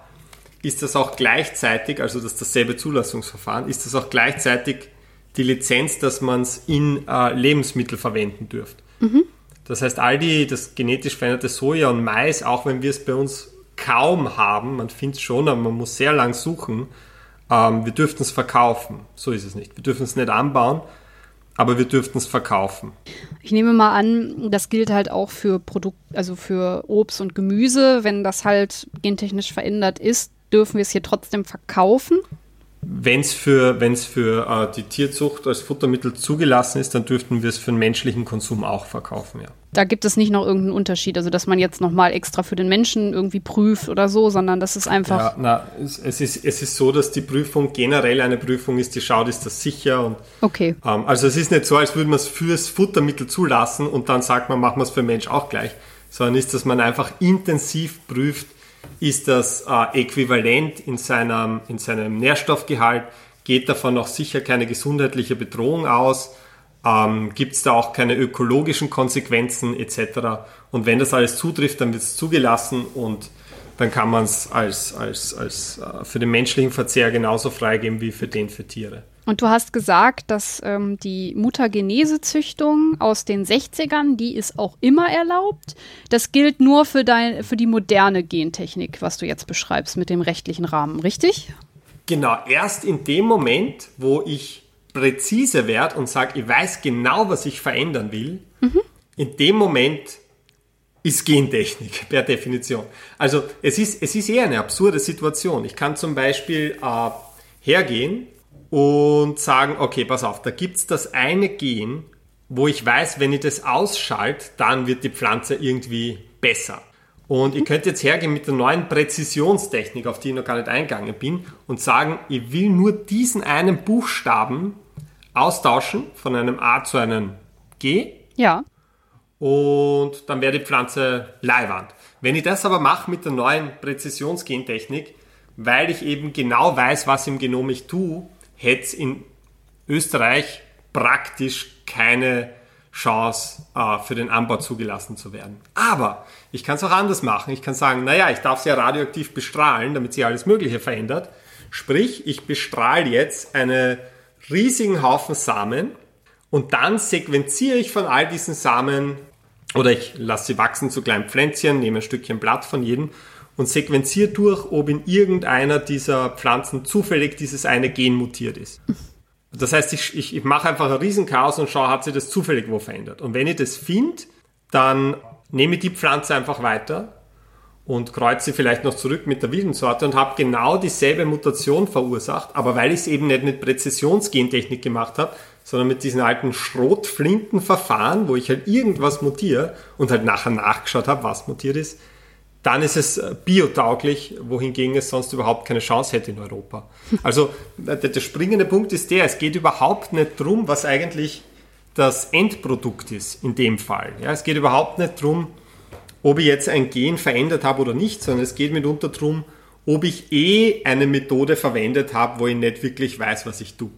ist das auch gleichzeitig, also das ist dasselbe Zulassungsverfahren, ist das auch gleichzeitig die Lizenz, dass man es in äh, Lebensmittel verwenden dürft. Mhm. Das heißt, all die, das genetisch veränderte Soja und Mais, auch wenn wir es bei uns kaum haben, man findet es schon, aber man muss sehr lang suchen, ähm, wir dürften es verkaufen. So ist es nicht. Wir dürfen es nicht anbauen, aber wir dürften es verkaufen. Ich nehme mal an, das gilt halt auch für Produkt, also für Obst und Gemüse. Wenn das halt gentechnisch verändert ist, dürfen wir es hier trotzdem verkaufen? Wenn es für, wenn's für äh, die Tierzucht als Futtermittel zugelassen ist, dann dürften wir es für den menschlichen Konsum auch verkaufen, ja. Da gibt es nicht noch irgendeinen Unterschied, also dass man jetzt nochmal extra für den Menschen irgendwie prüft oder so, sondern das ist einfach. Ja, na, es, es, ist, es ist so, dass die Prüfung generell eine Prüfung ist, die schaut, ist das sicher und. Okay. Ähm, also es ist nicht so, als würde man es fürs Futtermittel zulassen und dann sagt man, machen wir es für den Mensch auch gleich, sondern ist, dass man einfach intensiv prüft, ist das äh, äquivalent in seinem, in seinem Nährstoffgehalt, geht davon noch sicher keine gesundheitliche Bedrohung aus, ähm, gibt es da auch keine ökologischen Konsequenzen etc. Und wenn das alles zutrifft, dann wird es zugelassen und dann kann man es als, als, als äh, für den menschlichen Verzehr genauso freigeben wie für den für Tiere. Und du hast gesagt, dass ähm, die Mutagenese-Züchtung aus den 60ern, die ist auch immer erlaubt. Das gilt nur für, dein, für die moderne Gentechnik, was du jetzt beschreibst mit dem rechtlichen Rahmen, richtig? Genau, erst in dem Moment, wo ich präzise werde und sage, ich weiß genau, was ich verändern will, mhm. in dem Moment ist Gentechnik per Definition. Also es ist, es ist eher eine absurde Situation. Ich kann zum Beispiel äh, hergehen und sagen, okay, pass auf, da gibt es das eine Gen, wo ich weiß, wenn ich das ausschalte, dann wird die Pflanze irgendwie besser. Und ich könnte jetzt hergehen mit der neuen Präzisionstechnik, auf die ich noch gar nicht eingegangen bin, und sagen, ich will nur diesen einen Buchstaben austauschen von einem A zu einem G. Ja. Und dann wäre die Pflanze Leihwand. Wenn ich das aber mache mit der neuen Präzisionsgentechnik, weil ich eben genau weiß, was im Genom ich tue, hätte es in Österreich praktisch keine Chance äh, für den Anbau zugelassen zu werden. Aber ich kann es auch anders machen. Ich kann sagen, naja, ich darf sie ja radioaktiv bestrahlen, damit sie alles Mögliche verändert. Sprich, ich bestrahle jetzt einen riesigen Haufen Samen und dann sequenziere ich von all diesen Samen oder ich lasse sie wachsen zu kleinen Pflänzchen, nehme ein Stückchen Blatt von jedem und sequenziert durch, ob in irgendeiner dieser Pflanzen zufällig dieses eine Gen mutiert ist. Das heißt, ich, ich, ich mache einfach ein Riesenchaos und schaue, hat sich das zufällig wo verändert. Und wenn ich das finde, dann nehme ich die Pflanze einfach weiter und kreuze sie vielleicht noch zurück mit der wilden Sorte und habe genau dieselbe Mutation verursacht, aber weil ich es eben nicht mit Präzisionsgentechnik gemacht habe, sondern mit diesen alten Schrotflintenverfahren, wo ich halt irgendwas mutiere und halt nachher nachgeschaut habe, was mutiert ist, dann ist es äh, biotauglich, wohingegen es sonst überhaupt keine Chance hätte in Europa. Also der, springende Punkt ist der, es geht überhaupt nicht darum, was eigentlich das Endprodukt ist in dem Fall. Ja, es geht überhaupt nicht darum, ob ich jetzt ein Gen verändert habe oder nicht, sondern es geht mitunter darum, ob ich eh eine Methode verwendet habe, wo ich nicht wirklich weiß, was ich tue.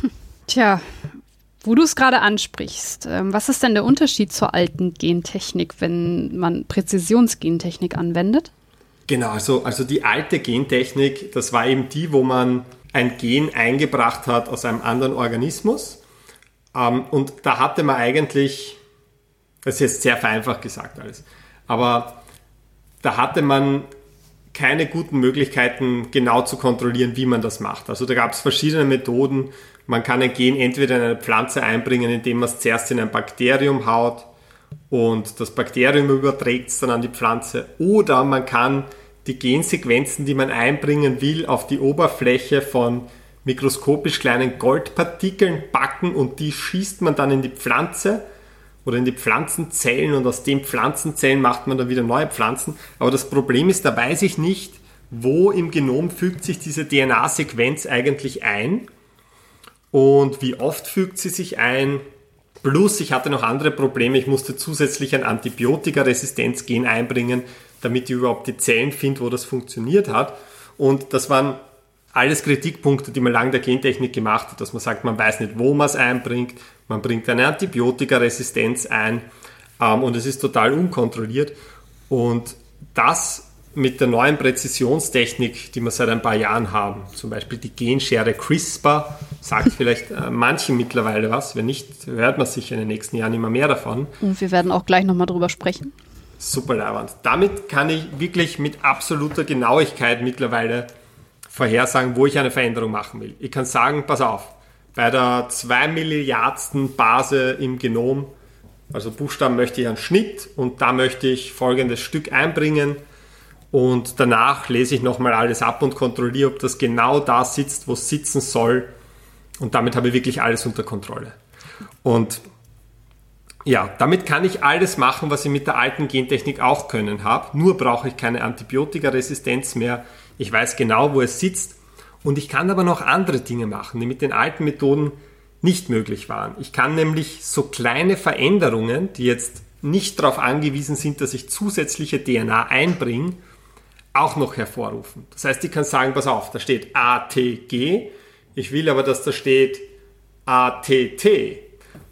Tja, wo du es gerade ansprichst, ähm, was ist denn der Unterschied zur alten Gentechnik, wenn man Präzisionsgentechnik anwendet? Genau, also, also die alte Gentechnik, das war eben die, wo man ein Gen eingebracht hat aus einem anderen Organismus. Ähm, und da hatte man eigentlich, das ist jetzt sehr vereinfacht gesagt alles, aber da hatte man keine guten Möglichkeiten genau zu kontrollieren, wie man das macht. Also da gab es verschiedene Methoden, man kann ein Gen entweder in eine Pflanze einbringen, indem man es zuerst in ein Bakterium haut und das Bakterium überträgt es dann an die Pflanze. Oder man kann die Gensequenzen, die man einbringen will, auf die Oberfläche von mikroskopisch kleinen Goldpartikeln packen und die schießt man dann in die Pflanze oder in die Pflanzenzellen und aus den Pflanzenzellen macht man dann wieder neue Pflanzen. Aber das Problem ist, da weiß ich nicht, wo im Genom fügt sich diese DNA-Sequenz eigentlich ein und wie oft fügt sie sich ein. Plus, ich hatte noch andere Probleme. Ich musste zusätzlich ein Antibiotikaresistenz-Gen einbringen, damit ich überhaupt die Zellen finde, wo das funktioniert hat. Und das waren alles Kritikpunkte, die man lange der Gentechnik gemacht hat, dass man sagt, man weiß nicht, wo man es einbringt, man bringt eine Antibiotikaresistenz ein ähm, und es ist total unkontrolliert. Und das mit der neuen Präzisionstechnik, die wir seit ein paar Jahren haben, zum Beispiel die Genschere CRISPR, sagt vielleicht äh, manchen mittlerweile was. Wenn nicht, hört man sicher in den nächsten Jahren immer mehr davon. Und wir werden auch gleich nochmal drüber sprechen. Super leibend. Damit kann ich wirklich mit absoluter Genauigkeit mittlerweile vorhersagen, wo ich eine Veränderung machen will. Ich kann sagen, pass auf, bei der 2 Milliardsten Base im Genom, also Buchstaben möchte ich einen Schnitt und da möchte ich folgendes Stück einbringen und danach lese ich nochmal alles ab und kontrolliere, ob das genau da sitzt, wo es sitzen soll. Und damit habe ich wirklich alles unter Kontrolle. Und ja, damit kann ich alles machen, was ich mit der alten Gentechnik auch können habe. Nur brauche ich keine Antibiotikaresistenz mehr. Ich weiß genau, wo es sitzt. Und ich kann aber noch andere Dinge machen, die mit den alten Methoden nicht möglich waren. Ich kann nämlich so kleine Veränderungen, die jetzt nicht darauf angewiesen sind, dass ich zusätzliche DNA einbringe, auch noch hervorrufen. Das heißt, ich kann sagen, pass auf, da steht ATG, ich will aber, dass da steht ATT.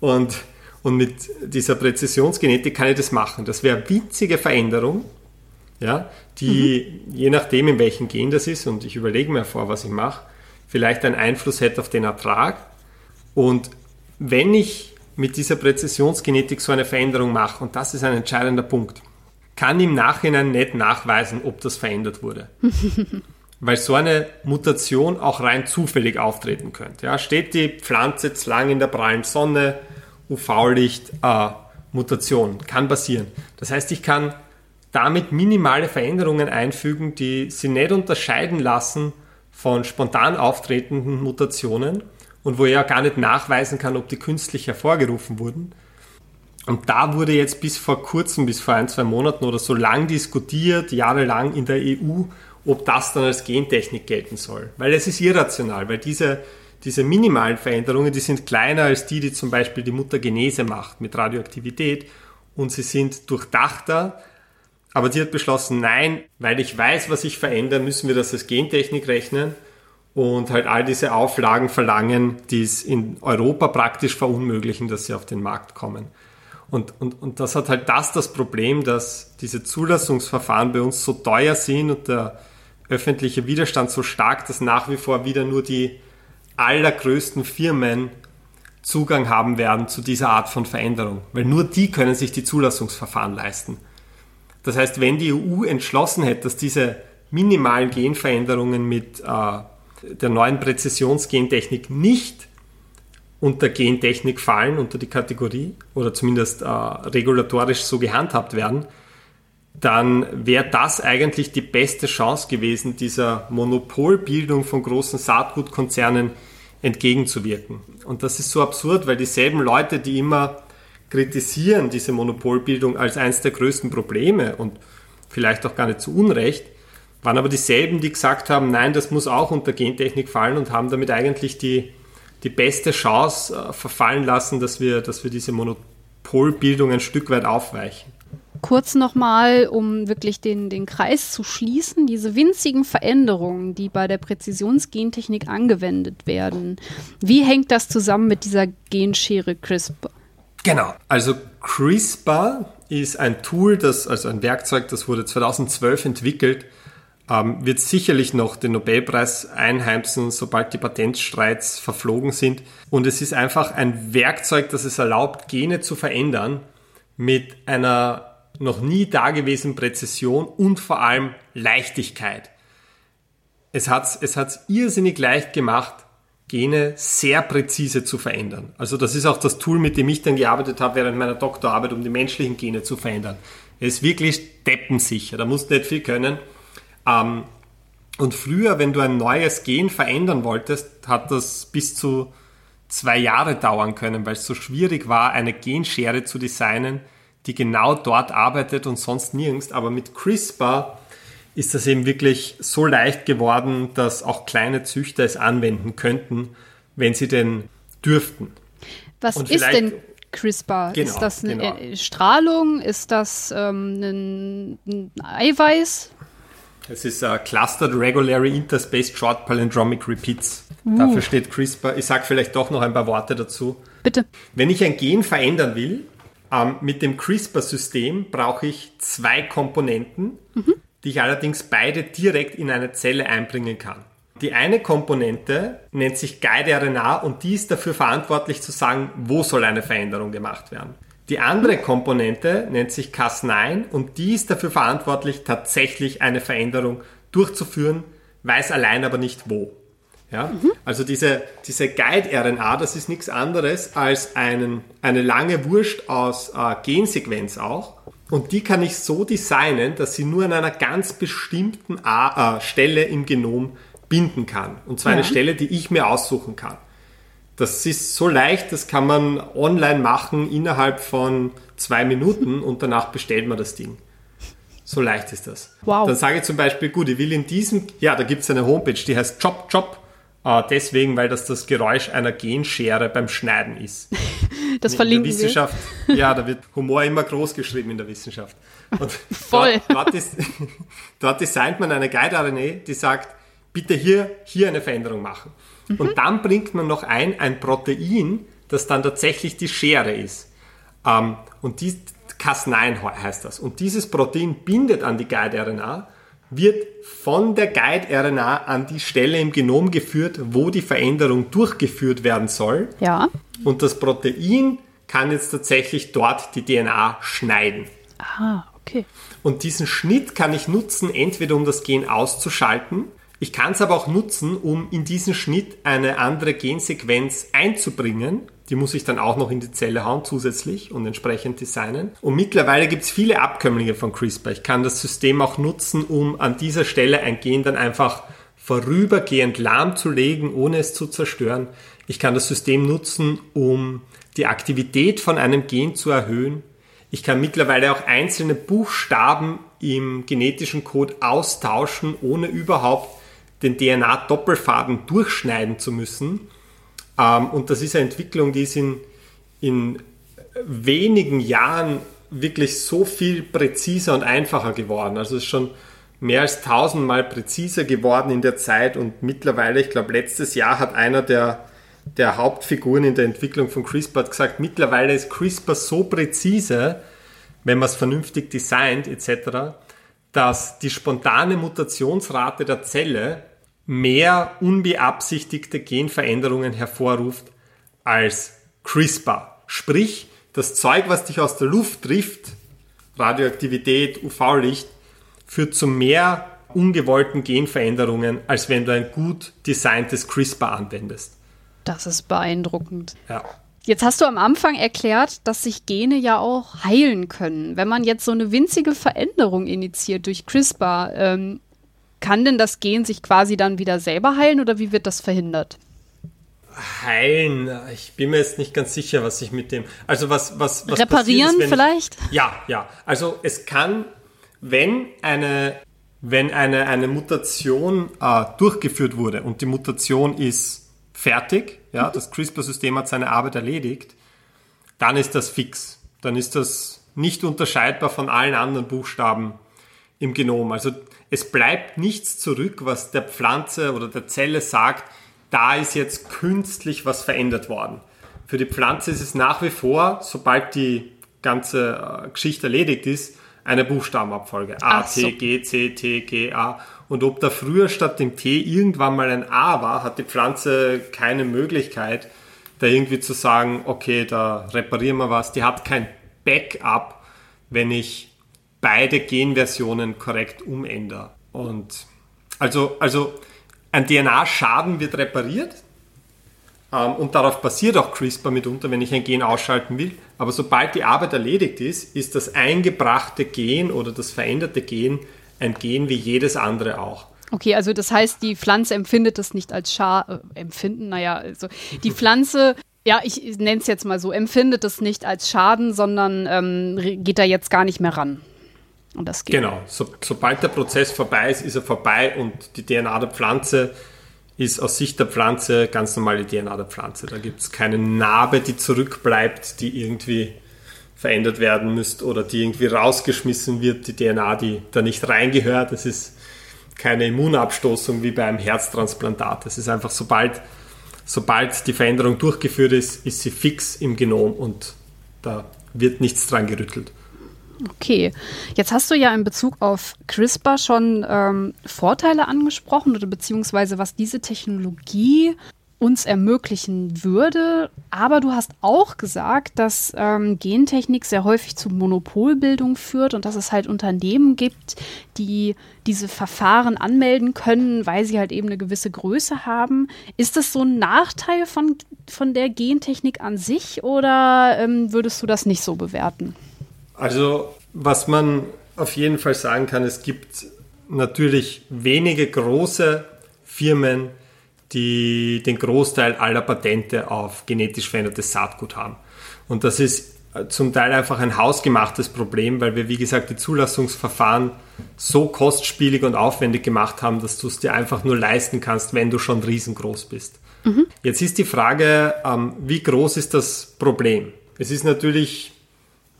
Und, und mit dieser Präzisionsgenetik kann ich das machen. Das wäre winzige Veränderung, ja, die mhm. je nachdem, in welchem Gen das ist, und ich überlege mir vor, was ich mache, vielleicht einen Einfluss hätte auf den Ertrag. Und wenn ich mit dieser Präzisionsgenetik so eine Veränderung mache, und das ist ein entscheidender Punkt, kann im Nachhinein nicht nachweisen, ob das verändert wurde. Weil so eine Mutation auch rein zufällig auftreten könnte. Ja, steht die Pflanze zu lang in der prallen Sonne, UV-Licht, äh, Mutation, kann passieren. Das heißt, ich kann damit minimale Veränderungen einfügen, die sie nicht unterscheiden lassen von spontan auftretenden Mutationen und wo ich ja gar nicht nachweisen kann, ob die künstlich hervorgerufen wurden. Und da wurde jetzt bis vor kurzem, bis vor ein, zwei Monaten oder so lang diskutiert, jahrelang in der EU, ob das dann als Gentechnik gelten soll. Weil es ist irrational, weil diese, diese minimalen Veränderungen, die sind kleiner als die, die zum Beispiel die Muttergenese macht mit Radioaktivität und sie sind durchdachter. Aber die hat beschlossen, nein, weil ich weiß, was ich verändere, müssen wir das als Gentechnik rechnen und halt all diese Auflagen verlangen, die es in Europa praktisch verunmöglichen, dass sie auf den Markt kommen. Und, und, und das hat halt das das Problem, dass diese Zulassungsverfahren bei uns so teuer sind und der öffentliche Widerstand so stark, dass nach wie vor wieder nur die allergrößten Firmen Zugang haben werden zu dieser Art von Veränderung. Weil nur die können sich die Zulassungsverfahren leisten. Das heißt, wenn die EU entschlossen hätte, dass diese minimalen Genveränderungen mit äh, der neuen Präzisionsgentechnik nicht unter Gentechnik fallen, unter die Kategorie oder zumindest äh, regulatorisch so gehandhabt werden, dann wäre das eigentlich die beste Chance gewesen, dieser Monopolbildung von großen Saatgutkonzernen entgegenzuwirken. Und das ist so absurd, weil dieselben Leute, die immer kritisieren diese Monopolbildung als eines der größten Probleme und vielleicht auch gar nicht zu Unrecht, waren aber dieselben, die gesagt haben, nein, das muss auch unter Gentechnik fallen und haben damit eigentlich die die beste Chance äh, verfallen lassen, dass wir, dass wir diese Monopolbildung ein Stück weit aufweichen. Kurz nochmal, um wirklich den, den Kreis zu schließen, diese winzigen Veränderungen, die bei der Präzisionsgentechnik angewendet werden, wie hängt das zusammen mit dieser Genschere CRISPR? Genau, also CRISPR ist ein Tool, das, also ein Werkzeug, das wurde 2012 entwickelt, ähm, wird sicherlich noch den Nobelpreis einheimsen, sobald die Patentstreits verflogen sind. Und es ist einfach ein Werkzeug, das es erlaubt, Gene zu verändern mit einer noch nie dagewesenen Präzision und vor allem Leichtigkeit. Es hat es hat's irrsinnig leicht gemacht, Gene sehr präzise zu verändern. Also das ist auch das Tool, mit dem ich dann gearbeitet habe während meiner Doktorarbeit, um die menschlichen Gene zu verändern. Es ist wirklich deppensicher, da musst du nicht viel können. Ähm, und früher, wenn du ein neues Gen verändern wolltest, hat das bis zu zwei Jahre dauern können, weil es so schwierig war, eine Genschere zu designen, die genau dort arbeitet und sonst nirgends. Aber mit CRISPR ist das eben wirklich so leicht geworden, dass auch kleine Züchter es anwenden könnten, wenn sie denn dürften. Was ist denn CRISPR? Genau, ist das eine genau. Strahlung? Ist das ähm, ein Eiweiß? Es ist uh, Clustered Regularly Interspaced Short Palindromic Repeats. Uh. Dafür steht CRISPR. Ich sage vielleicht doch noch ein paar Worte dazu. Bitte. Wenn ich ein Gen verändern will, ähm, mit dem CRISPR-System brauche ich zwei Komponenten, mhm. die ich allerdings beide direkt in eine Zelle einbringen kann. Die eine Komponente nennt sich Guide-RNA und die ist dafür verantwortlich zu sagen, wo soll eine Veränderung gemacht werden. Die andere Komponente nennt sich Cas9 und die ist dafür verantwortlich, tatsächlich eine Veränderung durchzuführen, weiß allein aber nicht wo. Ja? Mhm. Also diese, diese Guide-RNA, das ist nichts anderes als einen, eine lange Wurst aus äh, Gensequenz auch. Und die kann ich so designen, dass sie nur an einer ganz bestimmten A äh, Stelle im Genom binden kann. Und zwar ja. eine Stelle, die ich mir aussuchen kann. Das ist so leicht, das kann man online machen innerhalb von zwei Minuten und danach bestellt man das Ding. So leicht ist das. Wow. Dann sage ich zum Beispiel, gut, ich will in diesem, ja, da gibt es eine Homepage, die heißt Chop Chop. Äh, deswegen, weil das das Geräusch einer Genschere beim Schneiden ist. Das verlinken in der Wissenschaft, wir. Ja, da wird Humor immer groß geschrieben in der Wissenschaft. Und Voll. Dort, dort, ist, dort designt man eine Guide-RNA, die sagt, bitte hier, hier eine Veränderung machen. Mhm. Und dann bringt man noch ein, ein Protein, das dann tatsächlich die Schere ist. Ähm, und die Cas9 heißt das. Und dieses Protein bindet an die Guide-RNA, wird von der Guide-RNA an die Stelle im Genom geführt, wo die Veränderung durchgeführt werden soll. Ja. Und das Protein kann jetzt tatsächlich dort die DNA schneiden. Ah, okay. Und diesen Schnitt kann ich nutzen, entweder um das Gen auszuschalten ich kann es aber auch nutzen, um in diesen Schnitt eine andere Gensequenz einzubringen. Die muss ich dann auch noch in die Zelle hauen zusätzlich und entsprechend designen. Und mittlerweile gibt es viele Abkömmlinge von CRISPR. Ich kann das System auch nutzen, um an dieser Stelle ein Gen dann einfach vorübergehend lahmzulegen, ohne es zu zerstören. Ich kann das System nutzen, um die Aktivität von einem Gen zu erhöhen. Ich kann mittlerweile auch einzelne Buchstaben im genetischen Code austauschen, ohne überhaupt den DNA-Doppelfaden durchschneiden zu müssen. Ähm, und das ist eine Entwicklung, die ist in, in wenigen Jahren wirklich so viel präziser und einfacher geworden. Also es ist schon mehr als tausendmal präziser geworden in der Zeit und mittlerweile, ich glaube, letztes Jahr hat einer der, der Hauptfiguren in der Entwicklung von CRISPR gesagt, mittlerweile ist CRISPR so präzise, wenn man es vernünftig designt etc., dass die spontane Mutationsrate der Zelle mehr unbeabsichtigte Genveränderungen hervorruft als CRISPR. Sprich, das Zeug, was dich aus der Luft trifft, Radioaktivität, UV-Licht, führt zu mehr ungewollten Genveränderungen, als wenn du ein gut designtes CRISPR anwendest. Das ist beeindruckend. Ja. Jetzt hast du am Anfang erklärt, dass sich Gene ja auch heilen können. Wenn man jetzt so eine winzige Veränderung initiiert durch CRISPR, ähm, kann denn das Gen sich quasi dann wieder selber heilen oder wie wird das verhindert? Heilen, ich bin mir jetzt nicht ganz sicher, was ich mit dem. Also was, was, was Reparieren ist, vielleicht? Ich, ja, ja. Also es kann, wenn eine, wenn eine, eine Mutation äh, durchgeführt wurde und die Mutation ist fertig, ja, mhm. das CRISPR-System hat seine Arbeit erledigt, dann ist das fix. Dann ist das nicht unterscheidbar von allen anderen Buchstaben im Genom. Also es bleibt nichts zurück, was der Pflanze oder der Zelle sagt, da ist jetzt künstlich was verändert worden. Für die Pflanze ist es nach wie vor, sobald die ganze äh, Geschichte erledigt ist, eine Buchstabenabfolge. A, so. T, G, C, T, G, A. Und ob da früher statt dem T irgendwann mal ein A war, hat die Pflanze keine Möglichkeit, da irgendwie zu sagen, okay, da reparieren wir was. Die hat kein Backup, wenn ich beide Genversionen korrekt umändere. Und also, also ein DNA-Schaden wird repariert ähm, und darauf basiert auch CRISPR mitunter, wenn ich ein Gen ausschalten will. Aber sobald die Arbeit erledigt ist, ist das eingebrachte Gen oder das veränderte Gen ein Gen wie jedes andere auch. Okay, also das heißt, die Pflanze empfindet das nicht als Schaden, äh, empfinden, naja, also die Pflanze ja, ich nenne es jetzt mal so, empfindet es nicht als Schaden, sondern ähm, geht da jetzt gar nicht mehr ran. Und das geht. Genau, so, sobald der Prozess vorbei ist, ist er vorbei und die DNA der Pflanze ist aus Sicht der Pflanze ganz normal die DNA der Pflanze. Da gibt es keine Narbe, die zurückbleibt, die irgendwie verändert werden müsste oder die irgendwie rausgeschmissen wird, die DNA, die da nicht reingehört. Das ist keine Immunabstoßung wie beim Herztransplantat. Das ist einfach, sobald, sobald die Veränderung durchgeführt ist, ist sie fix im Genom und da wird nichts dran gerüttelt. Okay, jetzt hast du ja in Bezug auf CRISPR schon ähm, Vorteile angesprochen oder beziehungsweise was diese Technologie uns ermöglichen würde. Aber du hast auch gesagt, dass ähm, Gentechnik sehr häufig zu Monopolbildung führt und dass es halt Unternehmen gibt, die diese Verfahren anmelden können, weil sie halt eben eine gewisse Größe haben. Ist das so ein Nachteil von, von der Gentechnik an sich oder ähm, würdest du das nicht so bewerten? Also Was man auf jeden Fall sagen kann, es gibt natürlich wenige große Firmen, die den Großteil aller Patente auf genetisch verändertes Saatgut haben. Und das ist zum Teil einfach ein hausgemachtes Problem, weil wir, wie gesagt, die Zulassungsverfahren so kostspielig und aufwendig gemacht haben, dass du es dir einfach nur leisten kannst, wenn du schon riesengroß bist. Mhm. Jetzt ist die Frage, ähm, wie groß ist das Problem? Es ist natürlich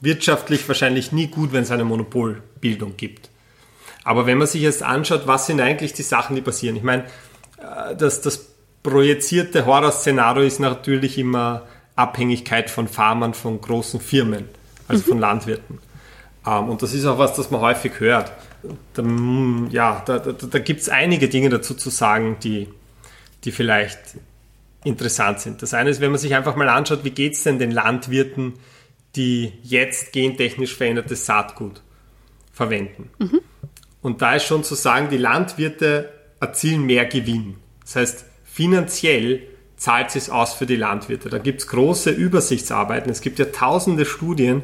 wirtschaftlich wahrscheinlich nie gut, wenn es eine Monopolbildung gibt. Aber wenn man sich jetzt anschaut, was sind eigentlich die Sachen, die passieren? Ich meine, äh, das, das projizierte Horrorszenario ist natürlich immer Abhängigkeit von Farmern, von großen Firmen, also mhm. von Landwirten. Ähm, und das ist auch was, das man häufig hört. Da, ja, da, da, da gibt es einige Dinge dazu zu sagen, die, die vielleicht interessant sind. Das eine ist, wenn man sich einfach mal anschaut, wie geht es denn den Landwirten, die jetzt gentechnisch verändertes Saatgut verwenden. Mhm. Und da ist schon zu sagen, die Landwirte erzielen mehr Gewinn. Das heißt, finanziell zahlt es aus für die Landwirte. Da gibt es große Übersichtsarbeiten. Es gibt ja tausende Studien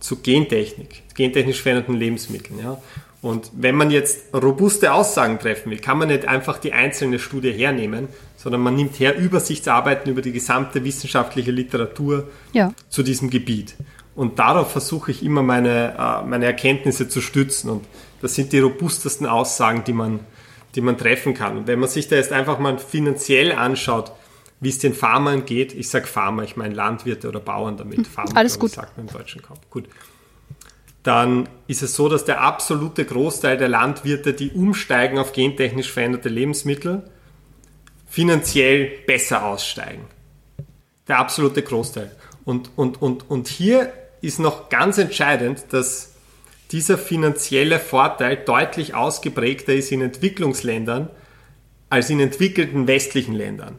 zu Gentechnik, gentechnisch veränderten Lebensmitteln. Ja. Und wenn man jetzt robuste Aussagen treffen will, kann man nicht einfach die einzelne Studie hernehmen, sondern man nimmt her Übersichtsarbeiten über die gesamte wissenschaftliche Literatur ja. zu diesem Gebiet. Und darauf versuche ich immer meine, äh, meine Erkenntnisse zu stützen. Und das sind die robustesten Aussagen, die man, die man treffen kann. Und wenn man sich da jetzt einfach mal finanziell anschaut, wie es den Farmern geht, ich sage Farmer, ich meine Landwirte oder Bauern damit. Farmer, Alles gut. sagt man im deutschen Kaum. Gut dann ist es so, dass der absolute Großteil der Landwirte, die umsteigen auf gentechnisch veränderte Lebensmittel, finanziell besser aussteigen. Der absolute Großteil. Und, und, und, und hier ist noch ganz entscheidend, dass dieser finanzielle Vorteil deutlich ausgeprägter ist in Entwicklungsländern als in entwickelten westlichen Ländern.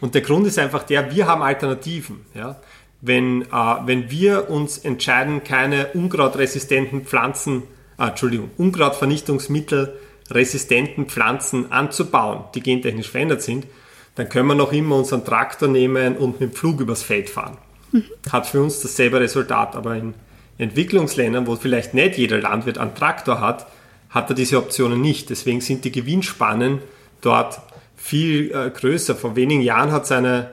Und der Grund ist einfach der, wir haben Alternativen. Ja? wenn, äh, wenn wir uns entscheiden, keine unkrautresistenten Pflanzen, äh, Entschuldigung, Unkrautvernichtungsmittelresistenten Pflanzen anzubauen, die gentechnisch verändert sind, dann können wir noch immer unseren Traktor nehmen und mit dem Flug übers Feld fahren. Mhm. Hat für uns dasselbe Resultat, aber in Entwicklungsländern, wo vielleicht nicht jeder Landwirt einen Traktor hat, hat er diese Optionen nicht. Deswegen sind die Gewinnspannen dort viel äh, größer. Vor wenigen Jahren hat es eine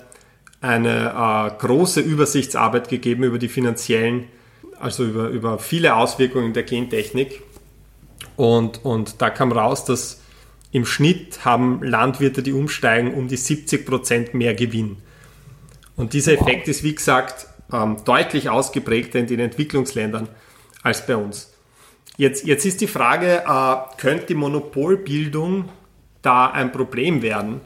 eine äh, große Übersichtsarbeit gegeben über die finanziellen, also über, über viele Auswirkungen der Gentechnik. Und, und da kam raus, dass im Schnitt haben Landwirte, die umsteigen, um die 70 Prozent mehr Gewinn. Und dieser Effekt ist, wie gesagt, ähm, deutlich ausgeprägter in den Entwicklungsländern als bei uns. Jetzt, jetzt ist die Frage, äh, könnte die Monopolbildung da ein Problem werden?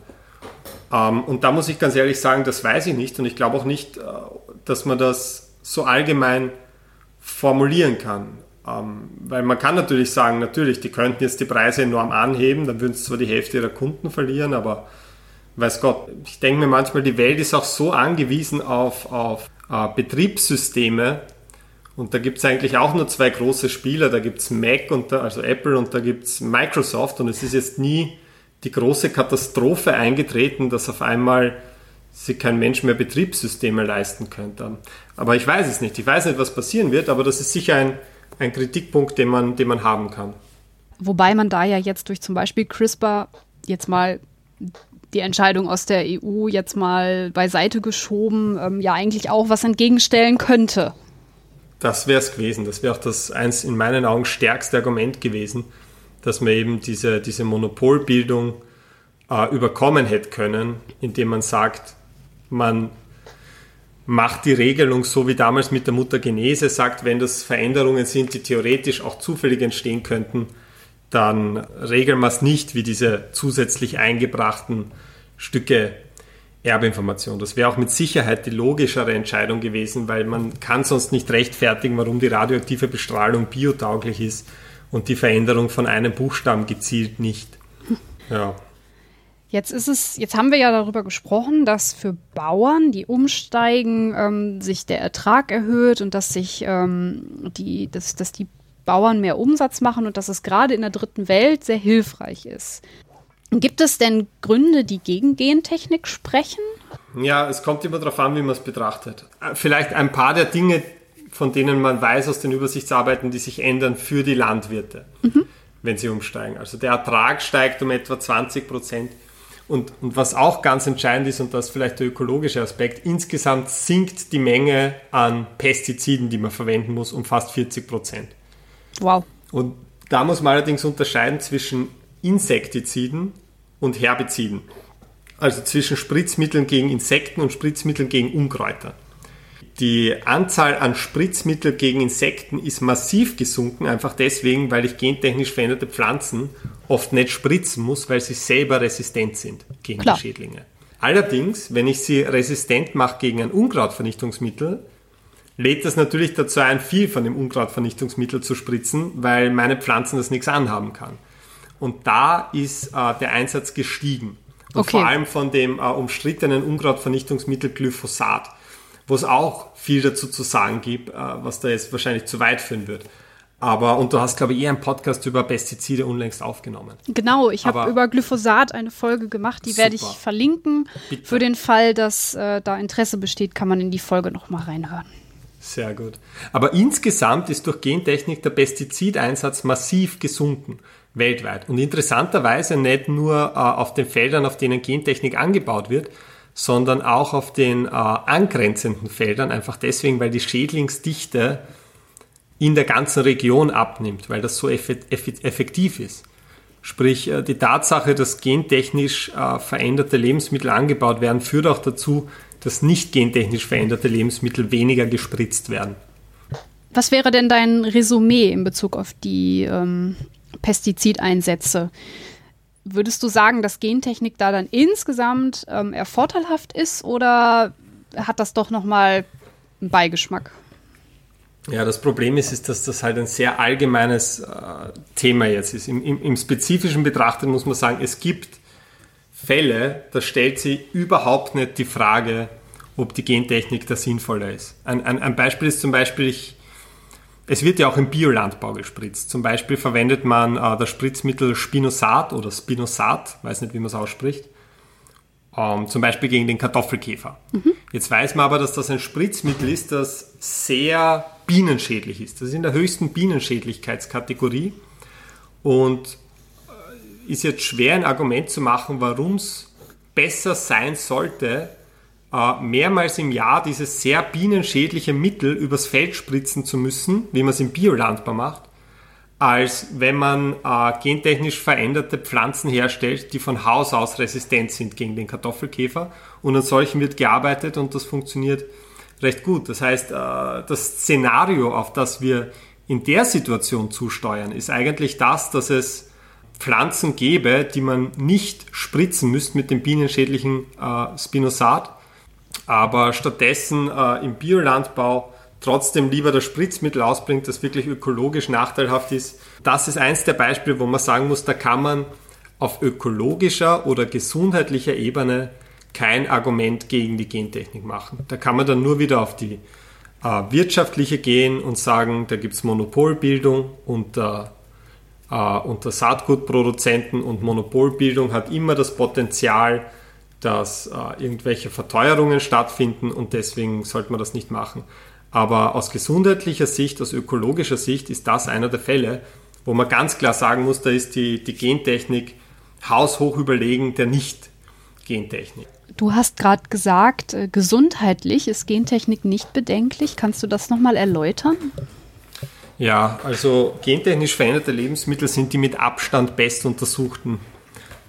Ähm, und da muss ich ganz ehrlich sagen, das weiß ich nicht und ich glaube auch nicht, äh, dass man das so allgemein formulieren kann. Ähm, weil man kann natürlich sagen, natürlich, die könnten jetzt die Preise enorm anheben, dann würden sie zwar die Hälfte ihrer Kunden verlieren, aber weiß Gott, ich denke mir manchmal, die Welt ist auch so angewiesen auf, auf äh, Betriebssysteme, und da gibt es eigentlich auch nur zwei große Spieler. Da gibt es Mac, und da, also Apple, und da gibt es Microsoft. Und es ist jetzt nie die große Katastrophe eingetreten, dass auf einmal sich kein Mensch mehr Betriebssysteme leisten könnte. Aber ich weiß es nicht. Ich weiß nicht, was passieren wird, aber das ist sicher ein, ein Kritikpunkt, den man, den man haben kann. Wobei man da ja jetzt durch zum Beispiel CRISPR jetzt mal die Entscheidung aus der EU jetzt mal beiseite geschoben, ähm, ja eigentlich auch was entgegenstellen könnte. Das wäre es gewesen. Das wäre auch das eins in meinen Augen stärkste Argument gewesen, dass man eben diese, diese Monopolbildung äh, überkommen hätte können, indem man sagt, man macht die Regelung so wie damals mit der Muttergenese, sagt, wenn das Veränderungen sind, die theoretisch auch zufällig entstehen könnten, dann regeln wir es nicht wie diese zusätzlich eingebrachten Stücke Erbinformation. Das wäre auch mit Sicherheit die logischere Entscheidung gewesen, weil man kann sonst nicht rechtfertigen, warum die radioaktive Bestrahlung biotauglich ist und die Veränderung von einem Buchstaben gezielt nicht. Ja. Jetzt ist es, jetzt haben wir ja darüber gesprochen, dass für Bauern, die umsteigen, ähm, sich der Ertrag erhöht und dass sich ähm, die, dass, dass die Bauern mehr Umsatz machen und dass es gerade in der dritten Welt sehr hilfreich ist. Gibt es denn Gründe, die gegen Gentechnik sprechen? Ja, es kommt immer darauf an, wie man es betrachtet. Vielleicht ein paar der Dinge, von denen man weiß aus den Übersichtsarbeiten, die sich ändern für die Landwirte, mhm. wenn sie umsteigen. Also der Ertrag steigt um etwa 20 Prozent. Und, und was auch ganz entscheidend ist, und das ist vielleicht der ökologische Aspekt, insgesamt sinkt die Menge an Pestiziden, die man verwenden muss, um fast 40 Prozent. Wow. Und da muss man allerdings unterscheiden zwischen Insektiziden und Herbiziden. Also zwischen Spritzmitteln gegen Insekten und Spritzmitteln gegen Unkräuter. Die Anzahl an Spritzmitteln gegen Insekten ist massiv gesunken, einfach deswegen, weil ich gentechnisch veränderte Pflanzen oft nicht spritzen muss, weil sie selber resistent sind gegen Klar. die Schädlinge. Allerdings, wenn ich sie resistent mache gegen ein Unkrautvernichtungsmittel, lädt das natürlich dazu ein, viel von dem Unkrautvernichtungsmittel zu spritzen, weil meine Pflanzen das nichts anhaben kann. Und da ist äh, der Einsatz gestiegen. Und okay. vor allem von dem äh, umstrittenen Unkrautvernichtungsmittel Glyphosat, wo es auch viel dazu zu sagen gibt, äh, was da jetzt wahrscheinlich zu weit führen wird. Aber, und du hast, glaube ich, eher einen Podcast über Pestizide unlängst aufgenommen. Genau, ich habe über Glyphosat eine Folge gemacht, die werde ich verlinken. Bitte. Für den Fall, dass äh, da Interesse besteht, kann man in die Folge nochmal reinhören. Sehr gut. Aber insgesamt ist durch Gentechnik der Pestizideinsatz massiv gesunken, weltweit. Und interessanterweise nicht nur äh, auf den Feldern, auf denen Gentechnik angebaut wird, sondern auch auf den äh, angrenzenden Feldern, einfach deswegen, weil die Schädlingsdichte in der ganzen Region abnimmt, weil das so effektiv ist. Sprich, äh, die Tatsache, dass gentechnisch äh, veränderte Lebensmittel angebaut werden, führt auch dazu, dass nicht gentechnisch veränderte Lebensmittel weniger gespritzt werden. Was wäre denn dein Resümee in Bezug auf die ähm, Pestizideinsätze? Würdest du sagen, dass Gentechnik da dann insgesamt ähm, eher vorteilhaft ist oder hat das doch nochmal einen Beigeschmack? Ja, das Problem ist, ist, dass das halt ein sehr allgemeines äh, Thema jetzt ist. Im, im, Im Spezifischen betrachtet muss man sagen, es gibt Fälle, da stellt sie überhaupt nicht die Frage, ob die Gentechnik da sinnvoller ist. Ein, ein, ein Beispiel ist zum Beispiel, ich, es wird ja auch im Biolandbau gespritzt. Zum Beispiel verwendet man äh, das Spritzmittel Spinosat oder Spinosat, weiß nicht, wie man es ausspricht, ähm, zum Beispiel gegen den Kartoffelkäfer. Mhm. Jetzt weiß man aber, dass das ein Spritzmittel ist, das sehr bienenschädlich ist. Das ist in der höchsten Bienenschädlichkeitskategorie. Und ist jetzt schwer ein Argument zu machen, warum es besser sein sollte, äh, mehrmals im Jahr dieses sehr bienenschädliche Mittel übers Feld spritzen zu müssen, wie man es im Biolandbau macht, als wenn man äh, gentechnisch veränderte Pflanzen herstellt, die von Haus aus resistent sind gegen den Kartoffelkäfer. Und an solchen wird gearbeitet und das funktioniert recht gut. Das heißt, äh, das Szenario, auf das wir in der Situation zusteuern, ist eigentlich das, dass es Pflanzen gäbe, die man nicht spritzen müsste mit dem bienenschädlichen äh, Spinosat, aber stattdessen äh, im Biolandbau trotzdem lieber das Spritzmittel ausbringt, das wirklich ökologisch nachteilhaft ist. Das ist eins der Beispiele, wo man sagen muss, da kann man auf ökologischer oder gesundheitlicher Ebene kein Argument gegen die Gentechnik machen. Da kann man dann nur wieder auf die äh, wirtschaftliche gehen und sagen, da gibt es Monopolbildung äh, äh, unter Saatgutproduzenten und Monopolbildung hat immer das Potenzial, dass äh, irgendwelche Verteuerungen stattfinden und deswegen sollte man das nicht machen. Aber aus gesundheitlicher Sicht, aus ökologischer Sicht ist das einer der Fälle, wo man ganz klar sagen muss, da ist die, die Gentechnik haushoch überlegen der Nicht-Gentechnik. Du hast gerade gesagt, äh, gesundheitlich ist Gentechnik nicht bedenklich. Kannst du das nochmal erläutern? Ja, also gentechnisch veränderte Lebensmittel sind die mit Abstand bestuntersuchten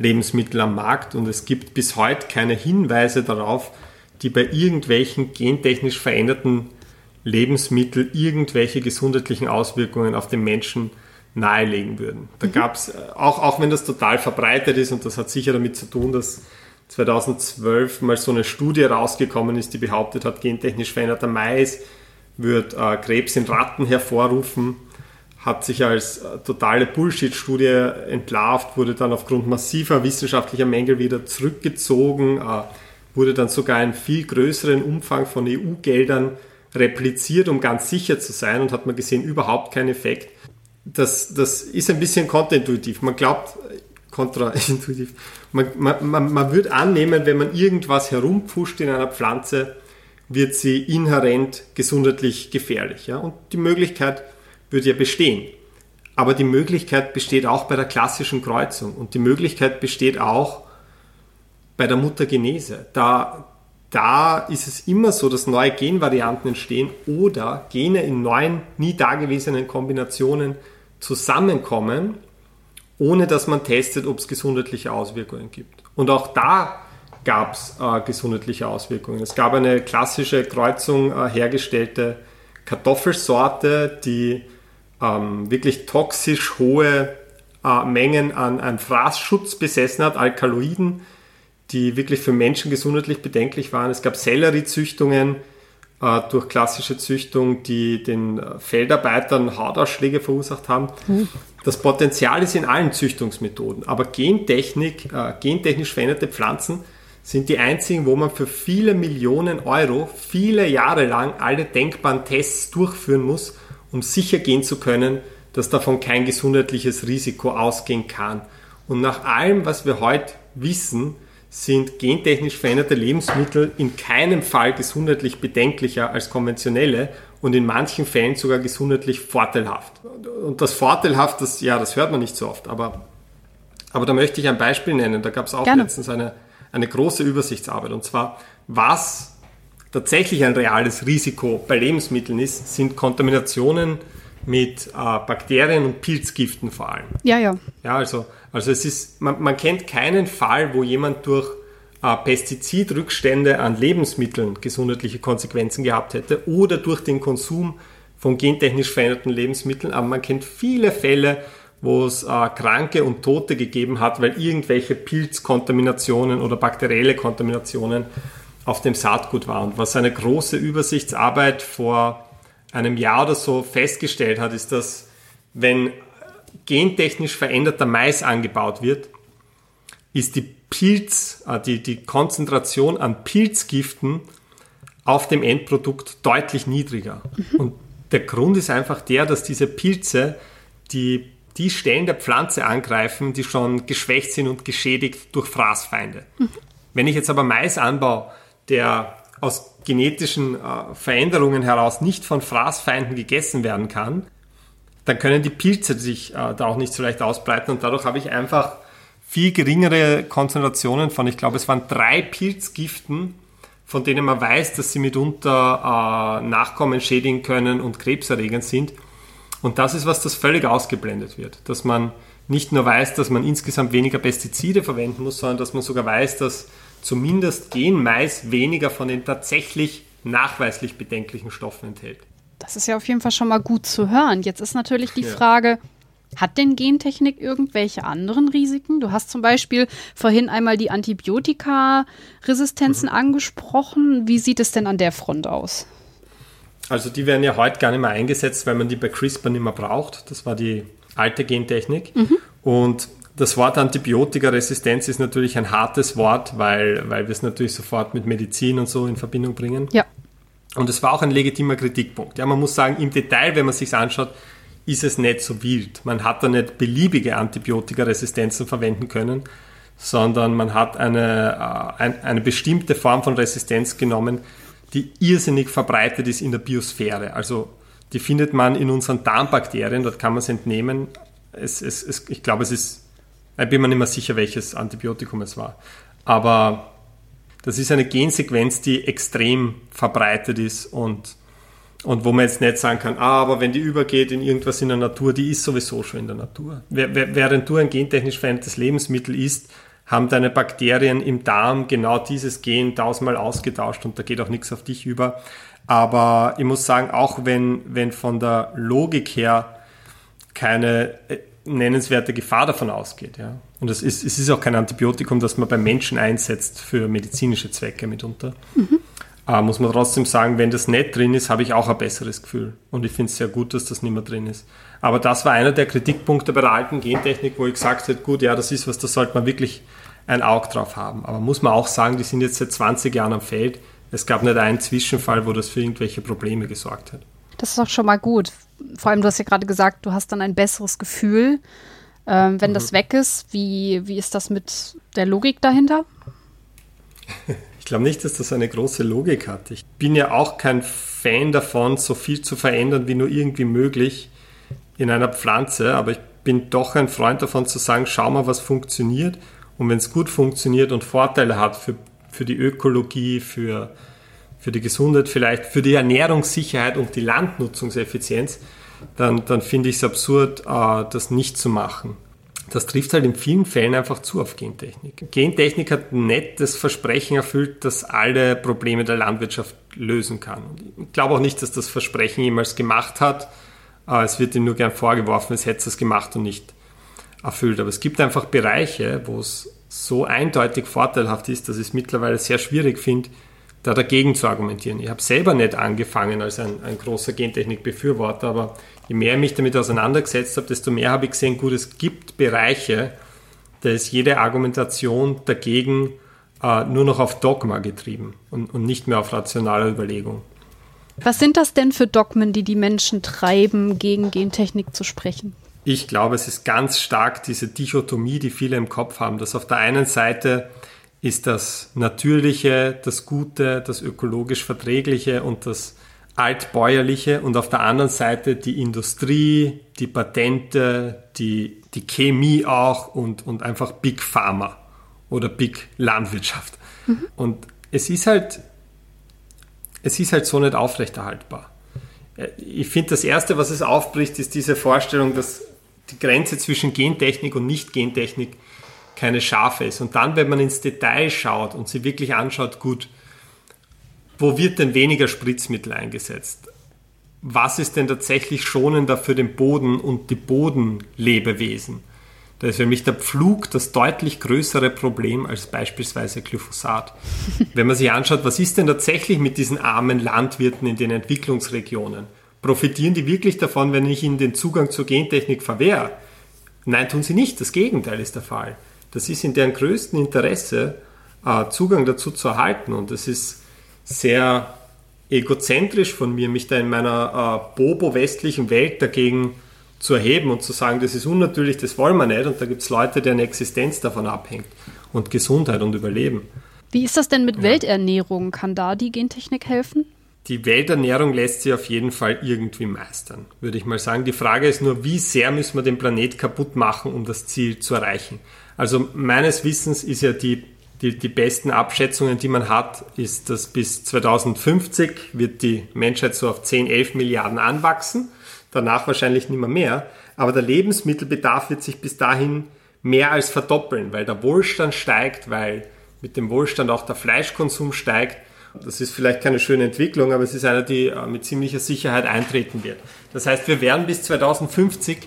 Lebensmittel am Markt und es gibt bis heute keine Hinweise darauf, die bei irgendwelchen gentechnisch veränderten Lebensmitteln irgendwelche gesundheitlichen Auswirkungen auf den Menschen nahelegen würden. Da mhm. gab es, äh, auch, auch wenn das total verbreitet ist und das hat sicher damit zu tun, dass 2012 mal so eine Studie rausgekommen ist, die behauptet hat, gentechnisch veränderter Mais wird äh, Krebs in Ratten hervorrufen, hat sich als äh, totale Bullshit-Studie entlarvt, wurde dann aufgrund massiver wissenschaftlicher Mängel wieder zurückgezogen, äh, wurde dann sogar in viel größeren Umfang von EU-Geldern repliziert, um ganz sicher zu sein und hat man gesehen, überhaupt keinen Effekt. Das, das ist ein bisschen kontraintuitiv. Man glaubt, kontraintuitiv, man, man, man, man würde annehmen, wenn man irgendwas herumpfuscht in einer Pflanze, wird sie inhärent gesundheitlich gefährlich. Ja? Und die Möglichkeit würde ja bestehen. Aber die Möglichkeit besteht auch bei der klassischen Kreuzung und die Möglichkeit besteht auch bei der Muttergenese. Da, da ist es immer so, dass neue Genvarianten entstehen oder Gene in neuen, nie dagewesenen Kombinationen zusammenkommen, ohne dass man testet, ob es gesundheitliche Auswirkungen gibt. Und auch da gab es äh, gesundheitliche Auswirkungen. Es gab eine klassische Kreuzung äh, hergestellte Kartoffelsorte, die ähm, wirklich toxisch hohe äh, Mengen an, an Fraßschutz besessen hat, Alkaloiden, die wirklich für Menschen gesundheitlich bedenklich waren. Es gab Selleriezüchtungen äh, durch klassische Züchtung, die den äh, Feldarbeitern Hautausschläge verursacht haben. Mhm. Das Potenzial ist in allen Züchtungsmethoden, aber Gentechnik, äh, gentechnisch veränderte Pflanzen sind die einzigen, wo man für viele Millionen Euro viele Jahre lang alle denkbaren Tests durchführen muss, um sicher gehen zu können, dass davon kein gesundheitliches Risiko ausgehen kann. Und nach allem, was wir heute wissen, sind gentechnisch veränderte Lebensmittel in keinem Fall gesundheitlich bedenklicher als konventionelle und in manchen Fällen sogar gesundheitlich vorteilhaft. Und das vorteilhaft, das, ja, das hört man nicht so oft, aber, aber da möchte ich ein Beispiel nennen. Da gab es auch Gerne. letztens eine, eine große Übersichtsarbeit und zwar, was tatsächlich ein reales Risiko bei Lebensmitteln ist, sind Kontaminationen mit äh, Bakterien und Pilzgiften vor allem. Ja, ja. Ja, also, also es ist, man, man kennt keinen Fall, wo jemand durch äh, Pestizidrückstände an Lebensmitteln gesundheitliche Konsequenzen gehabt hätte oder durch den Konsum von gentechnisch veränderten Lebensmitteln. Aber man kennt viele Fälle, wo es äh, Kranke und Tote gegeben hat, weil irgendwelche Pilzkontaminationen oder bakterielle Kontaminationen auf dem Saatgut war. Und was eine große Übersichtsarbeit vor einem Jahr oder so festgestellt hat, ist, dass wenn gentechnisch veränderter Mais angebaut wird, ist die Pilz, äh, die, die Konzentration an Pilzgiften auf dem Endprodukt deutlich niedriger. Mhm. Und der Grund ist einfach der, dass diese Pilze die, die Stellen der Pflanze angreifen, die schon geschwächt sind und geschädigt durch Fraßfeinde. Mhm. Wenn ich jetzt aber Mais anbaue, der aus genetischen äh, Veränderungen heraus nicht von Fraßfeinden gegessen werden kann, dann können die Pilze sich äh, da auch nicht so leicht ausbreiten und dadurch habe ich einfach viel geringere Konzentrationen von, ich glaube, es waren drei Pilzgiften, von denen man weiß, dass sie mitunter äh, Nachkommen schädigen können und krebserregend sind. Und das ist was, das völlig ausgeblendet wird, dass man nicht nur weiß, dass man insgesamt weniger Pestizide verwenden muss, sondern dass man sogar weiß, dass zumindest Genmais weniger von den tatsächlich nachweislich bedenklichen Stoffen enthält. Das ist ja auf jeden Fall schon mal gut zu hören. Jetzt ist natürlich die ja. Frage, hat denn Gentechnik irgendwelche anderen Risiken? Du hast zum Beispiel vorhin einmal die Antibiotika-Resistenzen mhm. angesprochen. Wie sieht es denn an der Front aus? Also die werden ja heute gar nicht mehr eingesetzt, weil man die bei CRISPR nicht mehr braucht. Das war die alte Gentechnik. Mhm. Und das Wort Antibiotikaresistenz ist natürlich ein hartes Wort, weil, weil wir es natürlich sofort mit Medizin und so in Verbindung bringen. Ja. Und es war auch ein legitimer Kritikpunkt. Ja, man muss sagen, im Detail, wenn man sich anschaut, ist es nicht so wild. Man hat da nicht beliebige Antibiotikaresistenzen verwenden können, sondern man hat eine, äh, eine bestimmte Form von Resistenz genommen, die irrsinnig verbreitet ist in der Biosphäre. Also die findet man in unseren Darmbakterien, dort kann man es entnehmen. Es, es, es, ich glaube, es ist ich bin mir nicht mehr sicher, welches Antibiotikum es war. Aber das ist eine Gensequenz, die extrem verbreitet ist und, und wo man jetzt nicht sagen kann, ah, aber wenn die übergeht in irgendwas in der Natur, die ist sowieso schon in der Natur. Während du ein gentechnisch verändertes Lebensmittel isst, haben deine Bakterien im Darm genau dieses Gen tausendmal ausgetauscht und da geht auch nichts auf dich über. Aber ich muss sagen, auch wenn, wenn von der Logik her keine nennenswerte Gefahr davon ausgeht. Ja. Und es ist, es ist auch kein Antibiotikum, das man beim Menschen einsetzt für medizinische Zwecke mitunter. Mhm. Aber muss man trotzdem sagen, wenn das nicht drin ist, habe ich auch ein besseres Gefühl. Und ich finde es sehr gut, dass das nicht mehr drin ist. Aber das war einer der Kritikpunkte bei der alten Gentechnik, wo ich gesagt habe, gut, ja, das ist was, da sollte man wirklich ein Auge drauf haben. Aber muss man auch sagen, die sind jetzt seit 20 Jahren am Feld. Es gab nicht einen Zwischenfall, wo das für irgendwelche Probleme gesorgt hat. Das ist auch schon mal gut, vor allem, du hast ja gerade gesagt, du hast dann ein besseres Gefühl, ähm, wenn mhm. das weg ist. Wie, wie ist das mit der Logik dahinter? Ich glaube nicht, dass das eine große Logik hat. Ich bin ja auch kein Fan davon, so viel zu verändern wie nur irgendwie möglich in einer Pflanze, aber ich bin doch ein Freund davon zu sagen, schau mal, was funktioniert und wenn es gut funktioniert und Vorteile hat für, für die Ökologie, für, für die Gesundheit vielleicht, für die Ernährungssicherheit und die Landnutzungseffizienz, dann, dann finde ich es absurd, äh, das nicht zu machen. Das trifft halt in vielen Fällen einfach zu auf Gentechnik. Gentechnik hat nicht das Versprechen erfüllt, dass alle Probleme der Landwirtschaft lösen kann. Ich glaube auch nicht, dass das Versprechen jemals gemacht hat. Äh, es wird ihm nur gern vorgeworfen, es hätte es gemacht und nicht erfüllt. Aber es gibt einfach Bereiche, wo es so eindeutig vorteilhaft ist, dass ich es mittlerweile sehr schwierig finde, da dagegen zu argumentieren. Ich habe selber nicht angefangen als ein, ein großer Gentechnik-Befürworter, aber je mehr ich mich damit auseinandergesetzt habe, desto mehr habe ich gesehen, gut, es gibt Bereiche, da ist jede Argumentation dagegen äh, nur noch auf Dogma getrieben und, und nicht mehr auf rationale Überlegung. Was sind das denn für Dogmen, die die Menschen treiben, gegen Gentechnik zu sprechen? Ich glaube, es ist ganz stark diese Dichotomie, die viele im Kopf haben, dass auf der einen Seite ist das Natürliche, das Gute, das ökologisch Verträgliche und das Altbäuerliche und auf der anderen Seite die Industrie, die Patente, die, die Chemie auch und, und einfach Big Pharma oder Big Landwirtschaft. Mhm. Und es ist halt, es ist halt so nicht aufrechterhaltbar. Ich finde, das Erste, was es aufbricht, ist diese Vorstellung, dass die Grenze zwischen Gentechnik und Nicht-Gentechnik keine scharfe ist. Und dann, wenn man ins Detail schaut und sie wirklich anschaut, gut, wo wird denn weniger Spritzmittel eingesetzt? Was ist denn tatsächlich schonender für den Boden und die Bodenlebewesen? Da ist für mich der Pflug das deutlich größere Problem als beispielsweise Glyphosat. Wenn man sich anschaut, was ist denn tatsächlich mit diesen armen Landwirten in den Entwicklungsregionen? Profitieren die wirklich davon, wenn ich ihnen den Zugang zur Gentechnik verwehre? Nein, tun sie nicht. Das Gegenteil ist der Fall. Das ist in deren größten Interesse, äh, Zugang dazu zu erhalten. Und es ist sehr egozentrisch von mir, mich da in meiner äh, bobo-westlichen Welt dagegen zu erheben und zu sagen, das ist unnatürlich, das wollen wir nicht. Und da gibt es Leute, deren Existenz davon abhängt und Gesundheit und Überleben. Wie ist das denn mit ja. Welternährung? Kann da die Gentechnik helfen? Die Welternährung lässt sich auf jeden Fall irgendwie meistern, würde ich mal sagen. Die Frage ist nur, wie sehr müssen wir den Planet kaputt machen, um das Ziel zu erreichen. Also meines Wissens ist ja die, die, die besten Abschätzungen, die man hat, ist, dass bis 2050 wird die Menschheit so auf 10, 11 Milliarden anwachsen, danach wahrscheinlich nicht mehr. Mehr, aber der Lebensmittelbedarf wird sich bis dahin mehr als verdoppeln, weil der Wohlstand steigt, weil mit dem Wohlstand auch der Fleischkonsum steigt. Das ist vielleicht keine schöne Entwicklung, aber es ist eine, die äh, mit ziemlicher Sicherheit eintreten wird. Das heißt, wir werden bis 2050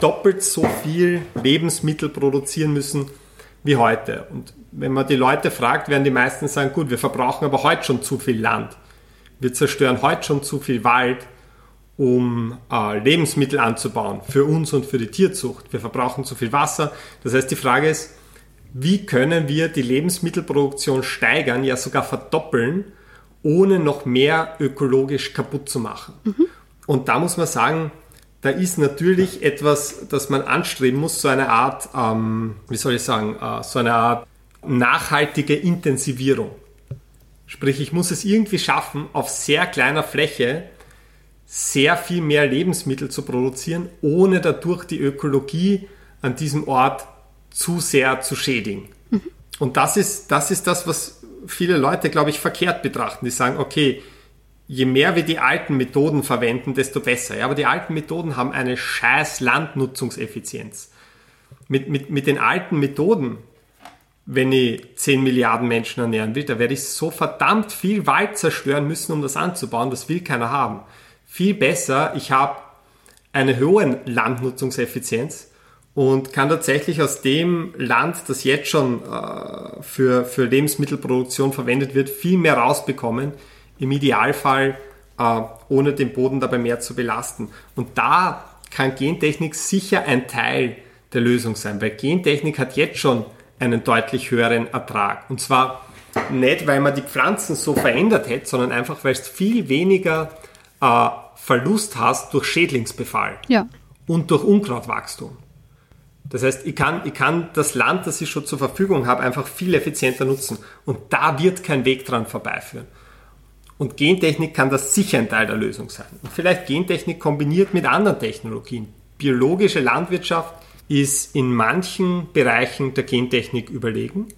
doppelt so viel Lebensmittel produzieren müssen wie heute. Und wenn man die Leute fragt, werden die meisten sagen, gut, wir verbrauchen aber heute schon zu viel Land. Wir zerstören heute schon zu viel Wald, um äh, Lebensmittel anzubauen, für uns und für die Tierzucht. Wir verbrauchen zu viel Wasser. Das heißt, die Frage ist, wie können wir die Lebensmittelproduktion steigern, ja sogar verdoppeln, ohne noch mehr ökologisch kaputt zu machen. Mhm. Und da muss man sagen, da ist natürlich etwas, das man anstreben muss, so eine Art, ähm, wie soll ich sagen, äh, so eine Art nachhaltige Intensivierung. Sprich, ich muss es irgendwie schaffen, auf sehr kleiner Fläche sehr viel mehr Lebensmittel zu produzieren, ohne dadurch die Ökologie an diesem Ort zu sehr zu schädigen. Mhm. Und das ist, das ist das, was viele Leute, glaube ich, verkehrt betrachten. Die sagen, okay, je mehr wir die alten Methoden verwenden, desto besser. Ja, aber die alten Methoden haben eine scheiß Landnutzungseffizienz. Mit, mit, mit den alten Methoden, wenn ich 10 Milliarden Menschen ernähren will, da werde ich so verdammt viel Wald zerstören müssen, um das anzubauen. Das will keiner haben. Viel besser, ich habe eine hohe Landnutzungseffizienz und kann tatsächlich aus dem Land, das jetzt schon äh, für, für Lebensmittelproduktion verwendet wird, viel mehr rausbekommen, im Idealfall äh, ohne den Boden dabei mehr zu belasten. Und da kann Gentechnik sicher ein Teil der Lösung sein, weil Gentechnik hat jetzt schon einen deutlich höheren Ertrag. Und zwar nicht, weil man die Pflanzen so verändert hätte, sondern einfach, weil es viel weniger äh, Verlust hast durch Schädlingsbefall ja. und durch Unkrautwachstum. Das heißt, ich kann, ich kann das Land, das ich schon zur Verfügung habe, einfach viel effizienter nutzen. Und da wird kein Weg dran vorbeiführen. Und Gentechnik kann das sicher ein Teil der Lösung sein. Und vielleicht Gentechnik kombiniert mit anderen Technologien. Biologische Landwirtschaft ist in manchen Bereichen der Gentechnik überlegen.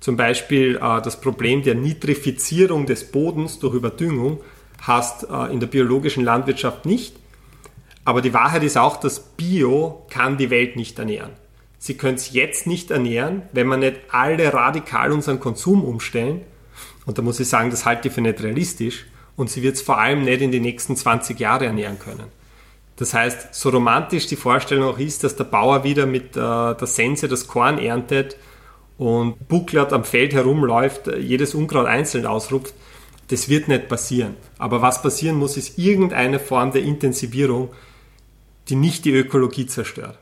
Zum Beispiel äh, das Problem der Nitrifizierung des Bodens durch Überdüngung hast äh, in der biologischen Landwirtschaft nicht. Aber die Wahrheit ist auch, dass Bio kann die Welt nicht ernähren. Sie können es jetzt nicht ernähren, wenn wir nicht alle radikal unseren Konsum umstellen. Und da muss ich sagen, das halte ich für nicht realistisch. Und sie wird es vor allem nicht in die nächsten 20 Jahre ernähren können. Das heißt, so romantisch die Vorstellung auch ist, dass der Bauer wieder mit äh, der Sense das Korn erntet und bucklert am Feld herumläuft, jedes Unkraut einzeln ausrupft, das wird nicht passieren. Aber was passieren muss, ist irgendeine Form der Intensivierung, die nicht die Ökologie zerstört.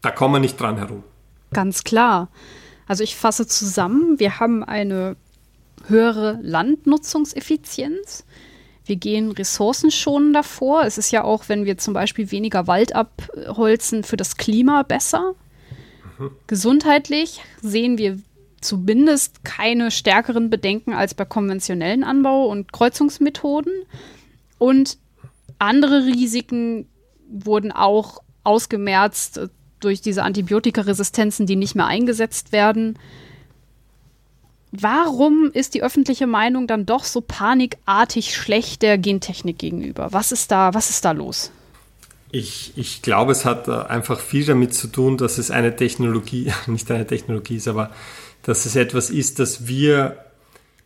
Da kommen wir nicht dran herum. Ganz klar. Also ich fasse zusammen, wir haben eine höhere Landnutzungseffizienz. Wir gehen ressourcenschonender vor. Es ist ja auch, wenn wir zum Beispiel weniger Wald abholzen, für das Klima besser. Gesundheitlich sehen wir zumindest keine stärkeren Bedenken als bei konventionellen Anbau- und Kreuzungsmethoden. Und andere Risiken wurden auch ausgemerzt durch diese Antibiotikaresistenzen, die nicht mehr eingesetzt werden. Warum ist die öffentliche Meinung dann doch so panikartig schlecht der Gentechnik gegenüber? Was ist da, was ist da los? Ich, ich glaube, es hat äh, einfach viel damit zu tun, dass es eine Technologie, nicht eine Technologie ist, aber dass es etwas ist, das wir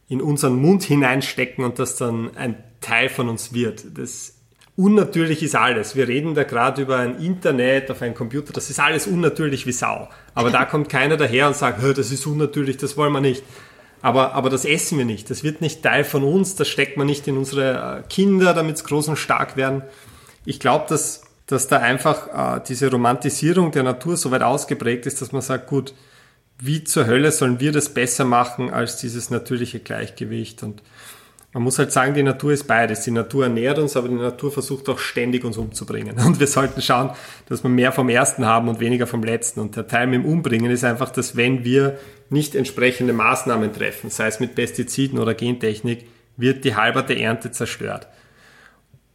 in unseren Mund hineinstecken und das dann ein Teil von uns wird. Das unnatürlich ist alles. Wir reden da gerade über ein Internet, auf einen Computer, das ist alles unnatürlich wie Sau. Aber da kommt keiner daher und sagt, das ist unnatürlich, das wollen wir nicht. Aber, aber das essen wir nicht. Das wird nicht Teil von uns, das steckt man nicht in unsere äh, Kinder, damit sie groß und stark werden. Ich glaube, dass, dass da einfach äh, diese Romantisierung der Natur so weit ausgeprägt ist, dass man sagt, gut, wie zur Hölle sollen wir das besser machen als dieses natürliche Gleichgewicht? Und man muss halt sagen, die Natur ist beides. Die Natur ernährt uns, aber die Natur versucht auch ständig uns umzubringen. Und wir sollten schauen, dass wir mehr vom Ersten haben und weniger vom Letzten. Und der Teil mit dem Umbringen ist einfach, dass wenn wir nicht entsprechende Maßnahmen treffen, sei es mit Pestiziden oder Gentechnik, wird die halberte Ernte zerstört.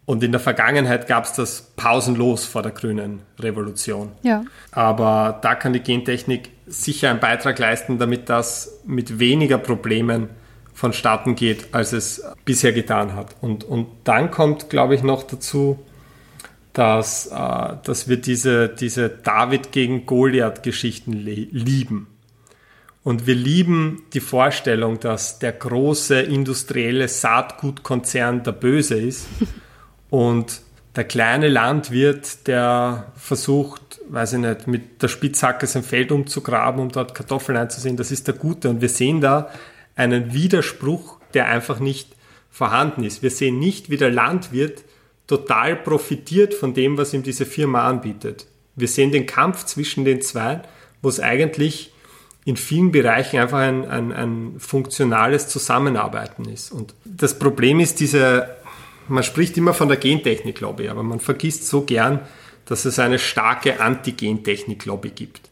Und in der Vergangenheit gab es das pausenlos vor der grünen Revolution. Ja. Aber da kann die Gentechnik sicher einen Beitrag leisten, damit das mit weniger Problemen vonstatten geht, als es bisher getan hat. Und, und dann kommt, glaube ich, noch dazu, dass, äh, dass wir diese, diese David gegen Goliath-Geschichten lieben. Und wir lieben die Vorstellung, dass der große industrielle Saatgutkonzern der Böse ist und der kleine Landwirt, der versucht, weiß ich nicht, mit der Spitzhacke sein Feld umzugraben, um dort Kartoffeln einzusehen, das ist der Gute. Und wir sehen da einen Widerspruch, der einfach nicht vorhanden ist. Wir sehen nicht, wie der Landwirt total profitiert von dem, was ihm diese Firma anbietet. Wir sehen den Kampf zwischen den zwei, wo es eigentlich in vielen Bereichen einfach ein, ein, ein funktionales Zusammenarbeiten ist. Und das Problem ist diese, man spricht immer von der Gentechnik-Lobby, aber man vergisst so gern, dass es eine starke Anti-Gentechnik-Lobby gibt.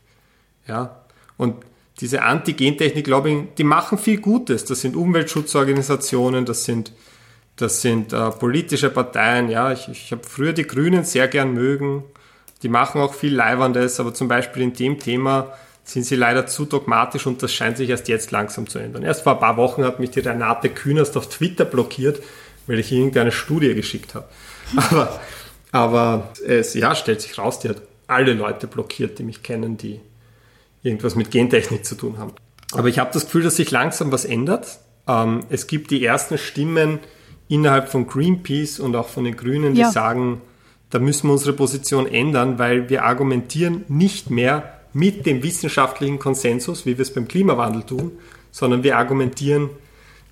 Ja? Und diese Anti-Gentechnik-Lobbying, die machen viel Gutes. Das sind Umweltschutzorganisationen, das sind, das sind äh, politische Parteien. Ja, ich, ich habe früher die Grünen sehr gern mögen. Die machen auch viel Leibendes, aber zum Beispiel in dem Thema sind sie leider zu dogmatisch und das scheint sich erst jetzt langsam zu ändern. Erst vor ein paar Wochen hat mich die Renate Künast auf Twitter blockiert, weil ich irgendeine Studie geschickt habe. Aber, aber es ja, stellt sich raus, die hat alle Leute blockiert, die mich kennen, die irgendwas mit Gentechnik zu tun haben. Aber ich habe das Gefühl, dass sich langsam was ändert. Ähm, es gibt die ersten Stimmen innerhalb von Greenpeace und auch von den Grünen, die ja. sagen, da müssen wir unsere Position ändern, weil wir argumentieren nicht mehr mit dem wissenschaftlichen Konsensus, wie wir es beim Klimawandel tun, sondern wir argumentieren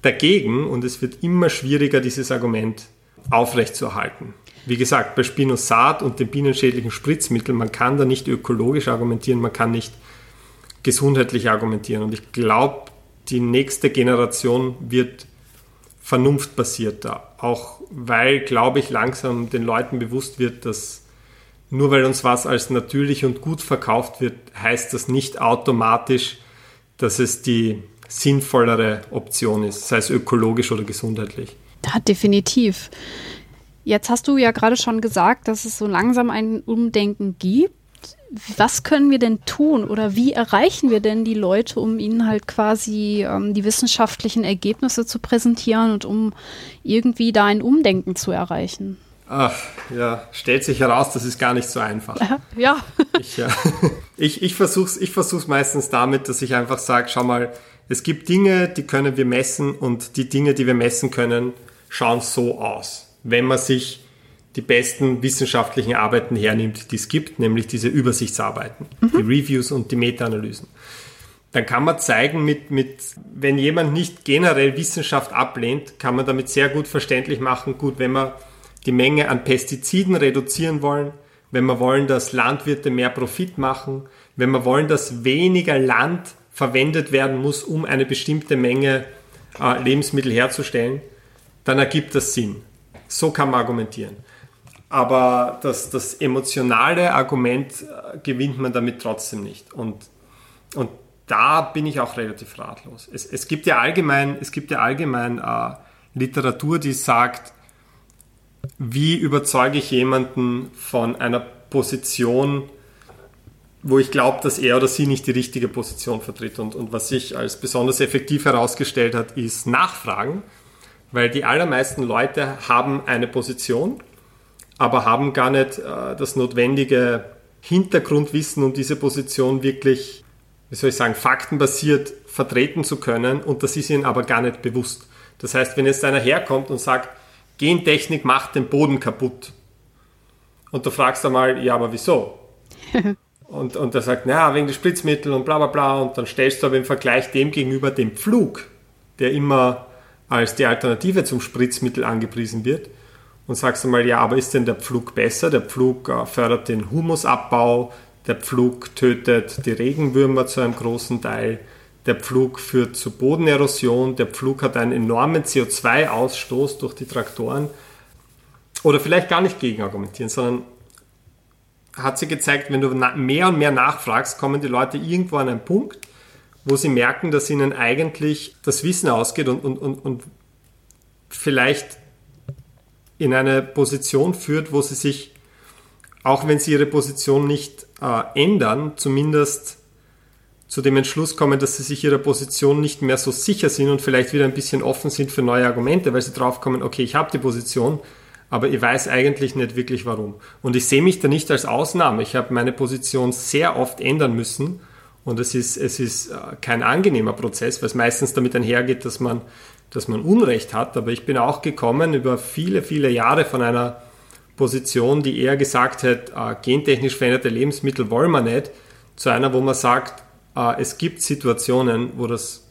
dagegen und es wird immer schwieriger, dieses Argument aufrechtzuerhalten. Wie gesagt, bei Spinosat und dem bienenschädlichen Spritzmittel, man kann da nicht ökologisch argumentieren, man kann nicht gesundheitlich argumentieren. Und ich glaube, die nächste Generation wird vernunftbasierter. Auch weil, glaube ich, langsam den Leuten bewusst wird, dass nur weil uns was als natürlich und gut verkauft wird, heißt das nicht automatisch, dass es die sinnvollere Option ist, sei es ökologisch oder gesundheitlich. Ja, definitiv. Jetzt hast du ja gerade schon gesagt, dass es so langsam ein Umdenken gibt. Was können wir denn tun oder wie erreichen wir denn die Leute, um ihnen halt quasi ähm, die wissenschaftlichen Ergebnisse zu präsentieren und um irgendwie da ein Umdenken zu erreichen? Ach, ja, stellt sich heraus, das ist gar nicht so einfach. Ja. Ich, ja, ich, ich versuche es ich versuch's meistens damit, dass ich einfach sage, schau mal, es gibt Dinge, die können wir messen und die Dinge, die wir messen können, schauen so aus. Wenn man sich die besten wissenschaftlichen Arbeiten hernimmt, die es gibt, nämlich diese Übersichtsarbeiten, mhm. die Reviews und die Meta-Analysen. Dann kann man zeigen, mit, mit, wenn jemand nicht generell Wissenschaft ablehnt, kann man damit sehr gut verständlich machen, gut, wenn man die Menge an Pestiziden reduzieren wollen, wenn wir wollen, dass Landwirte mehr Profit machen, wenn wir wollen, dass weniger Land verwendet werden muss, um eine bestimmte Menge äh, Lebensmittel herzustellen, dann ergibt das Sinn. So kann man argumentieren. Aber das, das emotionale Argument äh, gewinnt man damit trotzdem nicht. Und, und da bin ich auch relativ ratlos. Es, es gibt ja allgemein, es gibt ja allgemein äh, Literatur, die sagt, wie überzeuge ich jemanden von einer Position, wo ich glaube, dass er oder sie nicht die richtige Position vertritt. Und, und was sich als besonders effektiv herausgestellt hat, ist Nachfragen, weil die allermeisten Leute haben eine Position, aber haben gar nicht äh, das notwendige Hintergrundwissen, um diese Position wirklich, wie soll ich sagen, faktenbasiert vertreten zu können. Und das ist ihnen aber gar nicht bewusst. Das heißt, wenn jetzt einer herkommt und sagt, Gentechnik macht den Boden kaputt. Und du fragst einmal, ja, aber wieso? und, und er sagt, naja, wegen der Spritzmittel und bla bla bla. Und dann stellst du aber im Vergleich dem gegenüber den Pflug, der immer als die Alternative zum Spritzmittel angepriesen wird. Und sagst einmal, ja, aber ist denn der Pflug besser? Der Pflug äh, fördert den Humusabbau, der Pflug tötet die Regenwürmer zu einem großen Teil, der Pflug führt zu Bodenerosion, der Pflug hat einen enormen CO2-Ausstoß durch die Traktoren. Oder vielleicht gar nicht gegen argumentieren, sondern hat sie gezeigt, wenn du mehr und mehr nachfragst, kommen die Leute irgendwo an einen Punkt, wo sie merken, dass ihnen eigentlich das Wissen ausgeht und, und, und, und vielleicht in eine Position führt, wo sie sich, auch wenn sie ihre Position nicht äh, ändern, zumindest zu dem Entschluss kommen, dass sie sich ihrer Position nicht mehr so sicher sind und vielleicht wieder ein bisschen offen sind für neue Argumente, weil sie drauf kommen, okay, ich habe die Position, aber ich weiß eigentlich nicht wirklich warum. Und ich sehe mich da nicht als Ausnahme. Ich habe meine Position sehr oft ändern müssen und es ist, es ist äh, kein angenehmer Prozess, weil es meistens damit einhergeht, dass man, dass man Unrecht hat. Aber ich bin auch gekommen über viele, viele Jahre von einer Position, die eher gesagt hat, äh, gentechnisch veränderte Lebensmittel wollen wir nicht, zu einer, wo man sagt, es gibt Situationen, wo das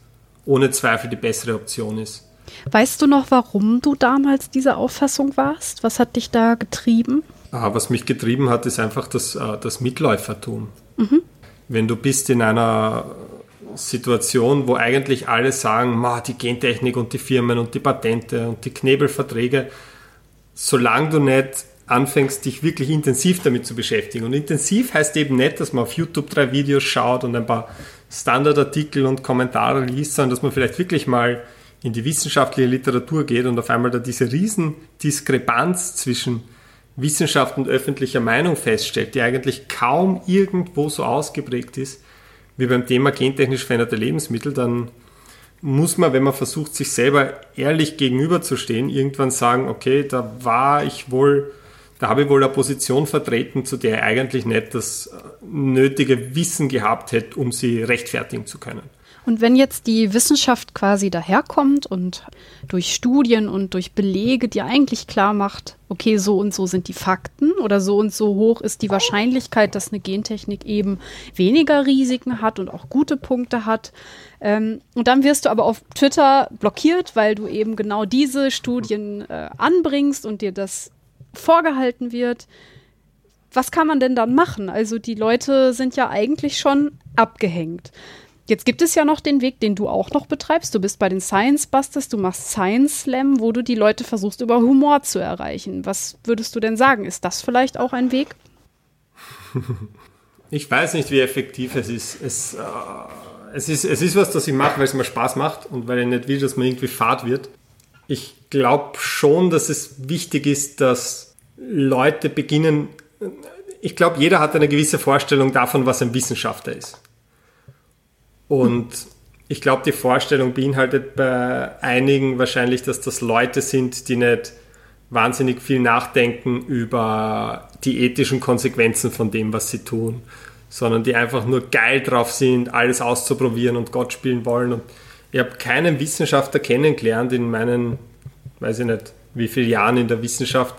ohne Zweifel die bessere Option ist. Weißt du noch, warum du damals dieser Auffassung warst? Was hat dich da getrieben? Ah, was mich getrieben hat, ist einfach das, äh, das Mitläufertum. Mhm. Wenn du bist in einer Situation, wo eigentlich alle sagen, die Gentechnik und die Firmen und die Patente und die Knebelverträge, solange du nicht anfängst, dich wirklich intensiv damit zu beschäftigen. Und intensiv heißt eben nicht, dass man auf YouTube drei Videos schaut und ein paar Standardartikel und Kommentare liest, sondern dass man vielleicht wirklich mal in die wissenschaftliche Literatur geht und auf einmal da diese riesen Diskrepanz zwischen Wissenschaft und öffentlicher Meinung feststellt, die eigentlich kaum irgendwo so ausgeprägt ist wie beim Thema gentechnisch veränderte Lebensmittel, dann muss man, wenn man versucht, sich selber ehrlich gegenüberzustehen, irgendwann sagen, okay, da war ich wohl da habe ich wohl eine Position vertreten, zu der ich eigentlich nicht das nötige Wissen gehabt hätte, um sie rechtfertigen zu können. Und wenn jetzt die Wissenschaft quasi daherkommt und durch Studien und durch Belege dir eigentlich klar macht, okay, so und so sind die Fakten oder so und so hoch ist die Wahrscheinlichkeit, dass eine Gentechnik eben weniger Risiken hat und auch gute Punkte hat. Ähm, und dann wirst du aber auf Twitter blockiert, weil du eben genau diese Studien äh, anbringst und dir das vorgehalten wird. Was kann man denn dann machen? Also die Leute sind ja eigentlich schon abgehängt. Jetzt gibt es ja noch den Weg, den du auch noch betreibst. Du bist bei den Science Busters, du machst Science Slam, wo du die Leute versuchst, über Humor zu erreichen. Was würdest du denn sagen? Ist das vielleicht auch ein Weg? Ich weiß nicht, wie effektiv es ist. Es, äh, es ist, es ist was, das ich mache, weil es mir Spaß macht und weil ich nicht will, dass man irgendwie fad wird. Ich glaube schon, dass es wichtig ist, dass Leute beginnen. Ich glaube, jeder hat eine gewisse Vorstellung davon, was ein Wissenschaftler ist. Und ich glaube, die Vorstellung beinhaltet bei einigen wahrscheinlich, dass das Leute sind, die nicht wahnsinnig viel nachdenken über die ethischen Konsequenzen von dem, was sie tun, sondern die einfach nur geil drauf sind, alles auszuprobieren und Gott spielen wollen. Und ich habe keinen Wissenschaftler kennengelernt in meinen, weiß ich nicht, wie viele Jahren in der Wissenschaft,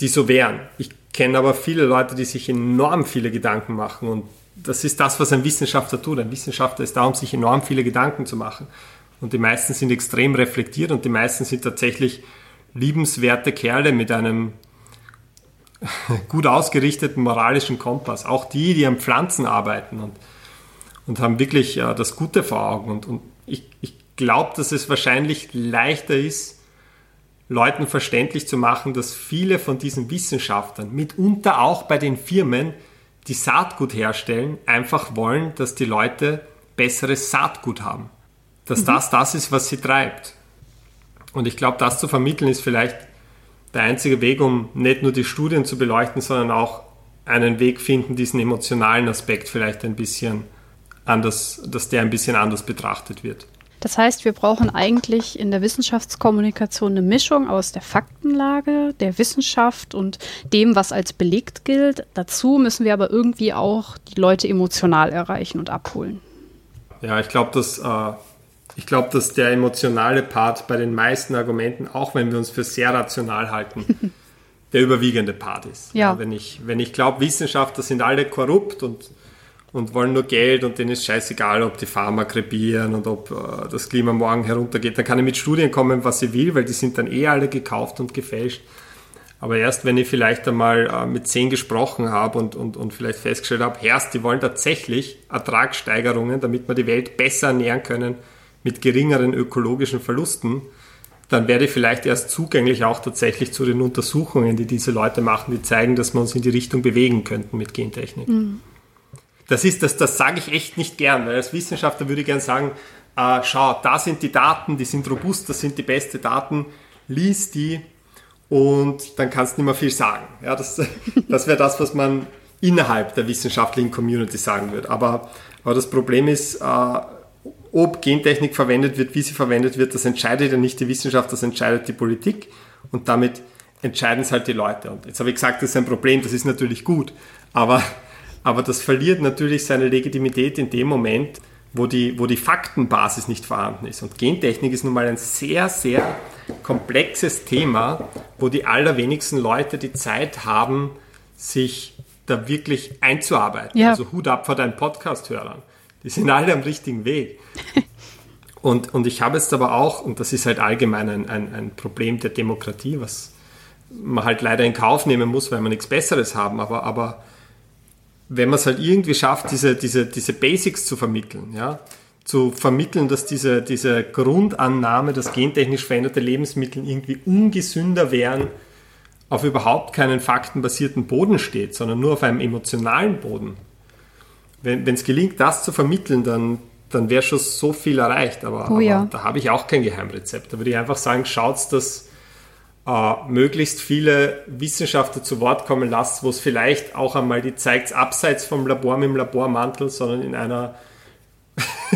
die so wären. Ich kenne aber viele Leute, die sich enorm viele Gedanken machen und das ist das, was ein Wissenschaftler tut. Ein Wissenschaftler ist da, um sich enorm viele Gedanken zu machen. Und die meisten sind extrem reflektiert und die meisten sind tatsächlich liebenswerte Kerle mit einem gut ausgerichteten moralischen Kompass. Auch die, die an Pflanzen arbeiten und, und haben wirklich äh, das Gute vor Augen. Und, und ich, ich glaube, dass es wahrscheinlich leichter ist, Leuten verständlich zu machen, dass viele von diesen Wissenschaftlern, mitunter auch bei den Firmen, die Saatgut herstellen, einfach wollen, dass die Leute besseres Saatgut haben. Dass mhm. das das ist, was sie treibt. Und ich glaube, das zu vermitteln ist vielleicht der einzige Weg, um nicht nur die Studien zu beleuchten, sondern auch einen Weg finden, diesen emotionalen Aspekt vielleicht ein bisschen anders, dass der ein bisschen anders betrachtet wird. Das heißt, wir brauchen eigentlich in der Wissenschaftskommunikation eine Mischung aus der Faktenlage, der Wissenschaft und dem, was als belegt gilt. Dazu müssen wir aber irgendwie auch die Leute emotional erreichen und abholen. Ja, ich glaube, dass, äh, glaub, dass der emotionale Part bei den meisten Argumenten, auch wenn wir uns für sehr rational halten, der überwiegende Part ist. Ja. ja wenn ich, wenn ich glaube, Wissenschaftler sind alle korrupt und und wollen nur Geld und denen ist scheißegal, ob die Pharma krepieren und ob äh, das Klima morgen heruntergeht. Dann kann ich mit Studien kommen, was ich will, weil die sind dann eh alle gekauft und gefälscht. Aber erst wenn ich vielleicht einmal äh, mit zehn gesprochen habe und, und, und vielleicht festgestellt habe, Herst, die wollen tatsächlich Ertragssteigerungen, damit wir die Welt besser ernähren können mit geringeren ökologischen Verlusten, dann werde ich vielleicht erst zugänglich auch tatsächlich zu den Untersuchungen, die diese Leute machen, die zeigen, dass wir uns in die Richtung bewegen könnten mit Gentechnik. Mhm das ist, das, das sage ich echt nicht gern, weil als Wissenschaftler würde ich gern sagen, äh, schau, da sind die Daten, die sind robust, das sind die besten Daten, lies die und dann kannst du nicht mehr viel sagen. Ja, das das wäre das, was man innerhalb der wissenschaftlichen Community sagen würde. Aber, aber das Problem ist, äh, ob Gentechnik verwendet wird, wie sie verwendet wird, das entscheidet ja nicht die Wissenschaft, das entscheidet die Politik und damit entscheiden es halt die Leute. Und jetzt habe ich gesagt, das ist ein Problem, das ist natürlich gut, aber aber das verliert natürlich seine Legitimität in dem Moment, wo die, wo die Faktenbasis nicht vorhanden ist. Und Gentechnik ist nun mal ein sehr, sehr komplexes Thema, wo die allerwenigsten Leute die Zeit haben, sich da wirklich einzuarbeiten. Ja. Also Hut ab vor deinen Podcast-Hörern. Die sind alle am richtigen Weg. Und, und ich habe jetzt aber auch, und das ist halt allgemein ein, ein, ein Problem der Demokratie, was man halt leider in Kauf nehmen muss, weil wir nichts Besseres haben, aber, aber wenn man es halt irgendwie schafft, diese, diese, diese Basics zu vermitteln, ja, zu vermitteln, dass diese, diese Grundannahme, dass gentechnisch veränderte Lebensmittel irgendwie ungesünder wären, auf überhaupt keinen faktenbasierten Boden steht, sondern nur auf einem emotionalen Boden. Wenn es gelingt, das zu vermitteln, dann, dann wäre schon so viel erreicht. Aber, oh ja. aber da habe ich auch kein Geheimrezept. Da würde ich einfach sagen, schaut, dass äh, möglichst viele Wissenschaftler zu Wort kommen lasst, wo es vielleicht auch einmal die zeigt, abseits vom Labor mit dem Labormantel, sondern in einer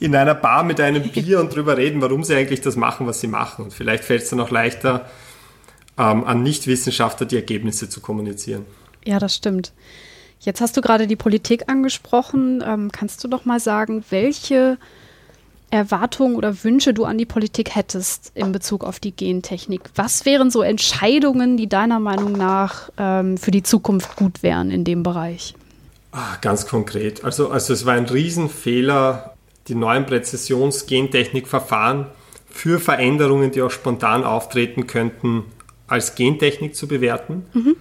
in einer Bar mit einem Bier und drüber reden, warum sie eigentlich das machen, was sie machen. Und vielleicht fällt es dann auch leichter, ähm, an Nichtwissenschaftler die Ergebnisse zu kommunizieren. Ja, das stimmt. Jetzt hast du gerade die Politik angesprochen. Ähm, kannst du doch mal sagen, welche Erwartungen oder Wünsche du an die Politik hättest in Bezug auf die Gentechnik. Was wären so Entscheidungen, die deiner Meinung nach ähm, für die Zukunft gut wären in dem Bereich? Ah, ganz konkret. Also, also es war ein Riesenfehler, die neuen Präzisions-Gentechnikverfahren für Veränderungen, die auch spontan auftreten könnten, als Gentechnik zu bewerten. Mhm.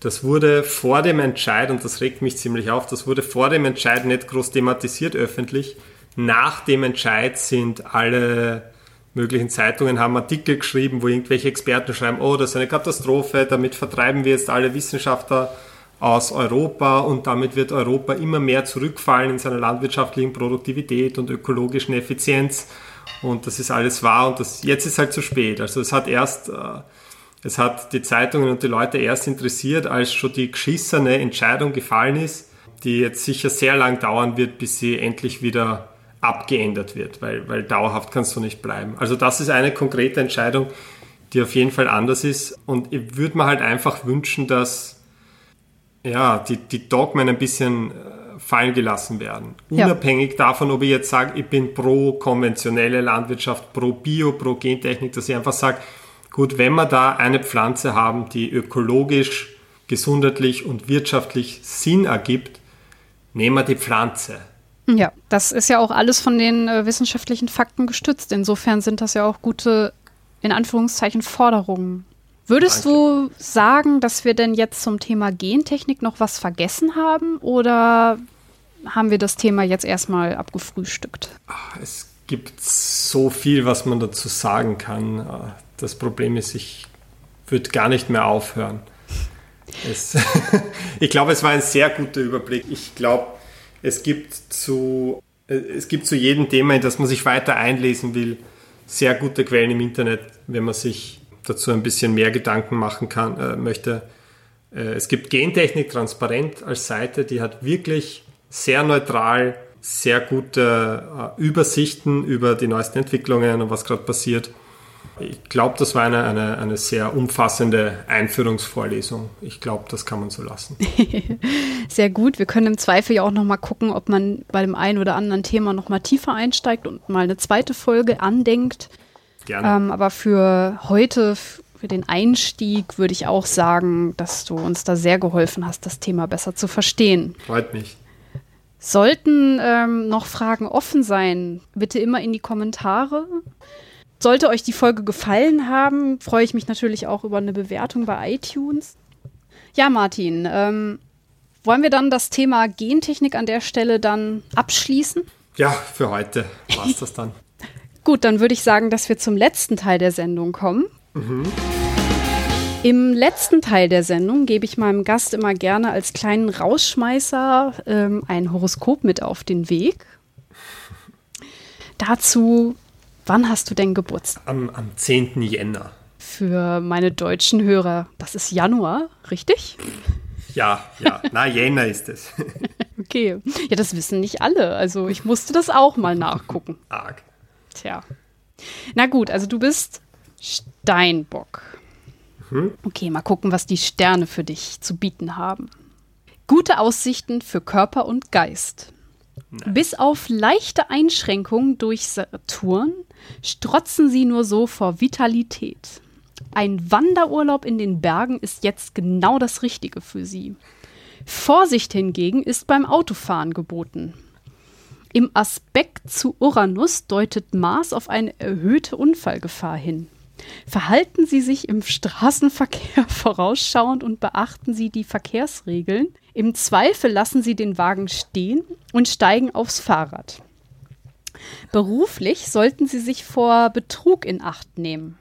Das wurde vor dem Entscheid, und das regt mich ziemlich auf, das wurde vor dem Entscheid nicht groß thematisiert öffentlich nach dem Entscheid sind alle möglichen Zeitungen haben Artikel geschrieben, wo irgendwelche Experten schreiben, oh, das ist eine Katastrophe, damit vertreiben wir jetzt alle Wissenschaftler aus Europa und damit wird Europa immer mehr zurückfallen in seiner landwirtschaftlichen Produktivität und ökologischen Effizienz. Und das ist alles wahr und das, jetzt ist halt zu spät. Also es hat erst, äh, es hat die Zeitungen und die Leute erst interessiert, als schon die geschissene Entscheidung gefallen ist, die jetzt sicher sehr lang dauern wird, bis sie endlich wieder abgeändert wird, weil, weil dauerhaft kannst du nicht bleiben. Also das ist eine konkrete Entscheidung, die auf jeden Fall anders ist. Und ich würde mir halt einfach wünschen, dass ja, die, die Dogmen ein bisschen äh, fallen gelassen werden. Unabhängig ja. davon, ob ich jetzt sage, ich bin pro konventionelle Landwirtschaft, pro Bio, pro Gentechnik, dass ich einfach sage, gut, wenn wir da eine Pflanze haben, die ökologisch, gesundheitlich und wirtschaftlich Sinn ergibt, nehmen wir die Pflanze. Ja, das ist ja auch alles von den äh, wissenschaftlichen Fakten gestützt. Insofern sind das ja auch gute, in Anführungszeichen, Forderungen. Würdest Danke. du sagen, dass wir denn jetzt zum Thema Gentechnik noch was vergessen haben oder haben wir das Thema jetzt erstmal abgefrühstückt? Es gibt so viel, was man dazu sagen kann. Das Problem ist, ich würde gar nicht mehr aufhören. Es ich glaube, es war ein sehr guter Überblick. Ich glaube, es gibt zu, es gibt zu jedem Thema, in das man sich weiter einlesen will, sehr gute Quellen im Internet, wenn man sich dazu ein bisschen mehr Gedanken machen kann, äh, möchte. Äh, es gibt Gentechnik Transparent als Seite, die hat wirklich sehr neutral, sehr gute äh, Übersichten über die neuesten Entwicklungen und was gerade passiert. Ich glaube, das war eine, eine, eine sehr umfassende Einführungsvorlesung. Ich glaube, das kann man so lassen. sehr gut. Wir können im Zweifel ja auch noch mal gucken, ob man bei dem einen oder anderen Thema noch mal tiefer einsteigt und mal eine zweite Folge andenkt. Gerne. Ähm, aber für heute, für den Einstieg, würde ich auch sagen, dass du uns da sehr geholfen hast, das Thema besser zu verstehen. Freut mich. Sollten ähm, noch Fragen offen sein, bitte immer in die Kommentare. Sollte euch die Folge gefallen haben, freue ich mich natürlich auch über eine Bewertung bei iTunes. Ja, Martin, ähm, wollen wir dann das Thema Gentechnik an der Stelle dann abschließen? Ja, für heute war es das dann. Gut, dann würde ich sagen, dass wir zum letzten Teil der Sendung kommen. Mhm. Im letzten Teil der Sendung gebe ich meinem Gast immer gerne als kleinen Rausschmeißer ähm, ein Horoskop mit auf den Weg. Dazu Wann hast du denn Geburtstag? Am, am 10. Jänner. Für meine deutschen Hörer, das ist Januar, richtig? Ja, ja. Na, Jänner ist es. okay. Ja, das wissen nicht alle. Also ich musste das auch mal nachgucken. Arg. Tja. Na gut, also du bist Steinbock. Mhm. Okay, mal gucken, was die Sterne für dich zu bieten haben. Gute Aussichten für Körper und Geist. Bis auf leichte Einschränkungen durch Saturn strotzen sie nur so vor Vitalität. Ein Wanderurlaub in den Bergen ist jetzt genau das Richtige für sie. Vorsicht hingegen ist beim Autofahren geboten. Im Aspekt zu Uranus deutet Mars auf eine erhöhte Unfallgefahr hin. Verhalten Sie sich im Straßenverkehr vorausschauend und beachten Sie die Verkehrsregeln. Im Zweifel lassen Sie den Wagen stehen und steigen aufs Fahrrad. Beruflich sollten Sie sich vor Betrug in Acht nehmen.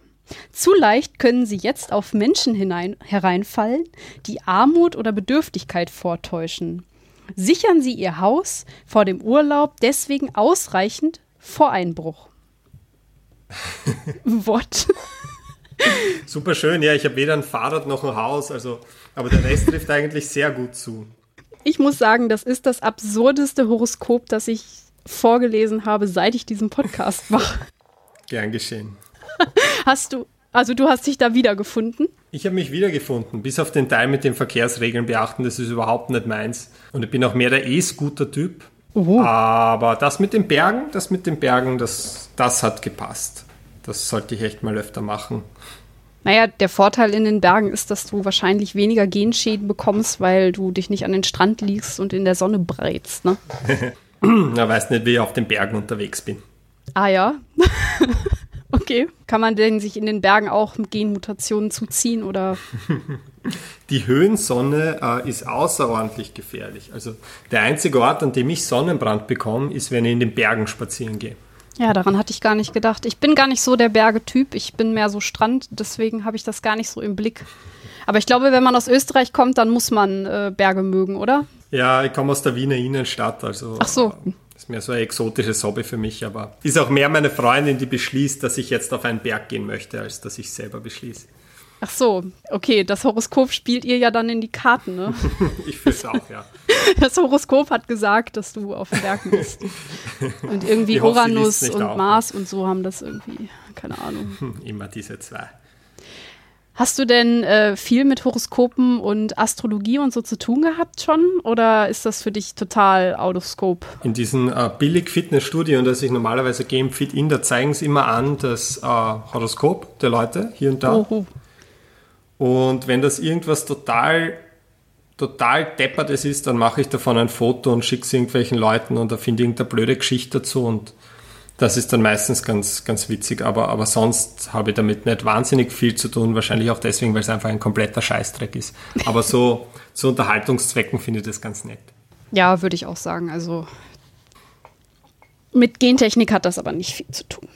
Zu leicht können Sie jetzt auf Menschen hinein, hereinfallen, die Armut oder Bedürftigkeit vortäuschen. Sichern Sie Ihr Haus vor dem Urlaub deswegen ausreichend vor Einbruch. What? Super schön, ja, ich habe weder ein Fahrrad noch ein Haus, also, aber der Rest trifft eigentlich sehr gut zu. Ich muss sagen, das ist das absurdeste Horoskop, das ich vorgelesen habe, seit ich diesen Podcast mache. Gern geschehen. Hast du, also du hast dich da wiedergefunden? Ich habe mich wiedergefunden, bis auf den Teil mit den Verkehrsregeln beachten, das ist überhaupt nicht meins. Und ich bin auch mehr der E-Scooter-Typ. Aber das mit den Bergen, das mit den Bergen, das, das hat gepasst. Das sollte ich echt mal öfter machen. Naja, der Vorteil in den Bergen ist, dass du wahrscheinlich weniger Genschäden bekommst, weil du dich nicht an den Strand liegst und in der Sonne brätst, ne? Na, weiß nicht, wie ich auf den Bergen unterwegs bin. Ah ja. okay. Kann man denn sich in den Bergen auch mit Genmutationen zuziehen oder? Die Höhensonne äh, ist außerordentlich gefährlich. Also der einzige Ort, an dem ich Sonnenbrand bekomme, ist, wenn ich in den Bergen spazieren gehe. Ja, daran hatte ich gar nicht gedacht. Ich bin gar nicht so der Bergetyp. Ich bin mehr so Strand. Deswegen habe ich das gar nicht so im Blick. Aber ich glaube, wenn man aus Österreich kommt, dann muss man äh, Berge mögen, oder? Ja, ich komme aus der Wiener Innenstadt. Also, Ach so. Äh, ist mehr so ein exotisches Hobby für mich. Aber ist auch mehr meine Freundin, die beschließt, dass ich jetzt auf einen Berg gehen möchte, als dass ich selber beschließe. Ach so, okay, das Horoskop spielt ihr ja dann in die Karten, ne? ich fürchte auch, ja. Das Horoskop hat gesagt, dass du auf den Berg musst. Und irgendwie hoffe, Uranus und auch, Mars und so haben das irgendwie, keine Ahnung. Immer diese zwei. Hast du denn äh, viel mit Horoskopen und Astrologie und so zu tun gehabt schon? Oder ist das für dich total out of scope? In diesen äh, Billig-Fitness-Studien, das ich normalerweise Game Fit in, da zeigen sie immer an das äh, Horoskop der Leute hier und da. Oho. Und wenn das irgendwas total, total deppertes ist, dann mache ich davon ein Foto und schicke es irgendwelchen Leuten und da finde ich irgendeine blöde Geschichte dazu und das ist dann meistens ganz, ganz witzig, aber, aber sonst habe ich damit nicht wahnsinnig viel zu tun, wahrscheinlich auch deswegen, weil es einfach ein kompletter Scheißdreck ist. Aber so zu Unterhaltungszwecken finde ich das ganz nett. Ja, würde ich auch sagen. Also mit Gentechnik hat das aber nicht viel zu tun.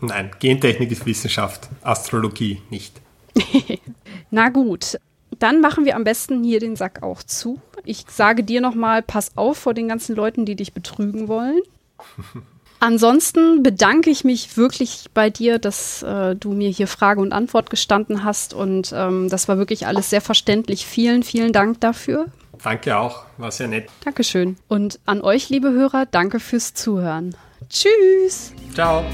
Nein, Gentechnik ist Wissenschaft, Astrologie nicht. Na gut, dann machen wir am besten hier den Sack auch zu. Ich sage dir nochmal, pass auf vor den ganzen Leuten, die dich betrügen wollen. Ansonsten bedanke ich mich wirklich bei dir, dass äh, du mir hier Frage und Antwort gestanden hast und ähm, das war wirklich alles sehr verständlich. Vielen, vielen Dank dafür. Danke auch, war sehr nett. Dankeschön. Und an euch, liebe Hörer, danke fürs Zuhören. Tschüss. Ciao.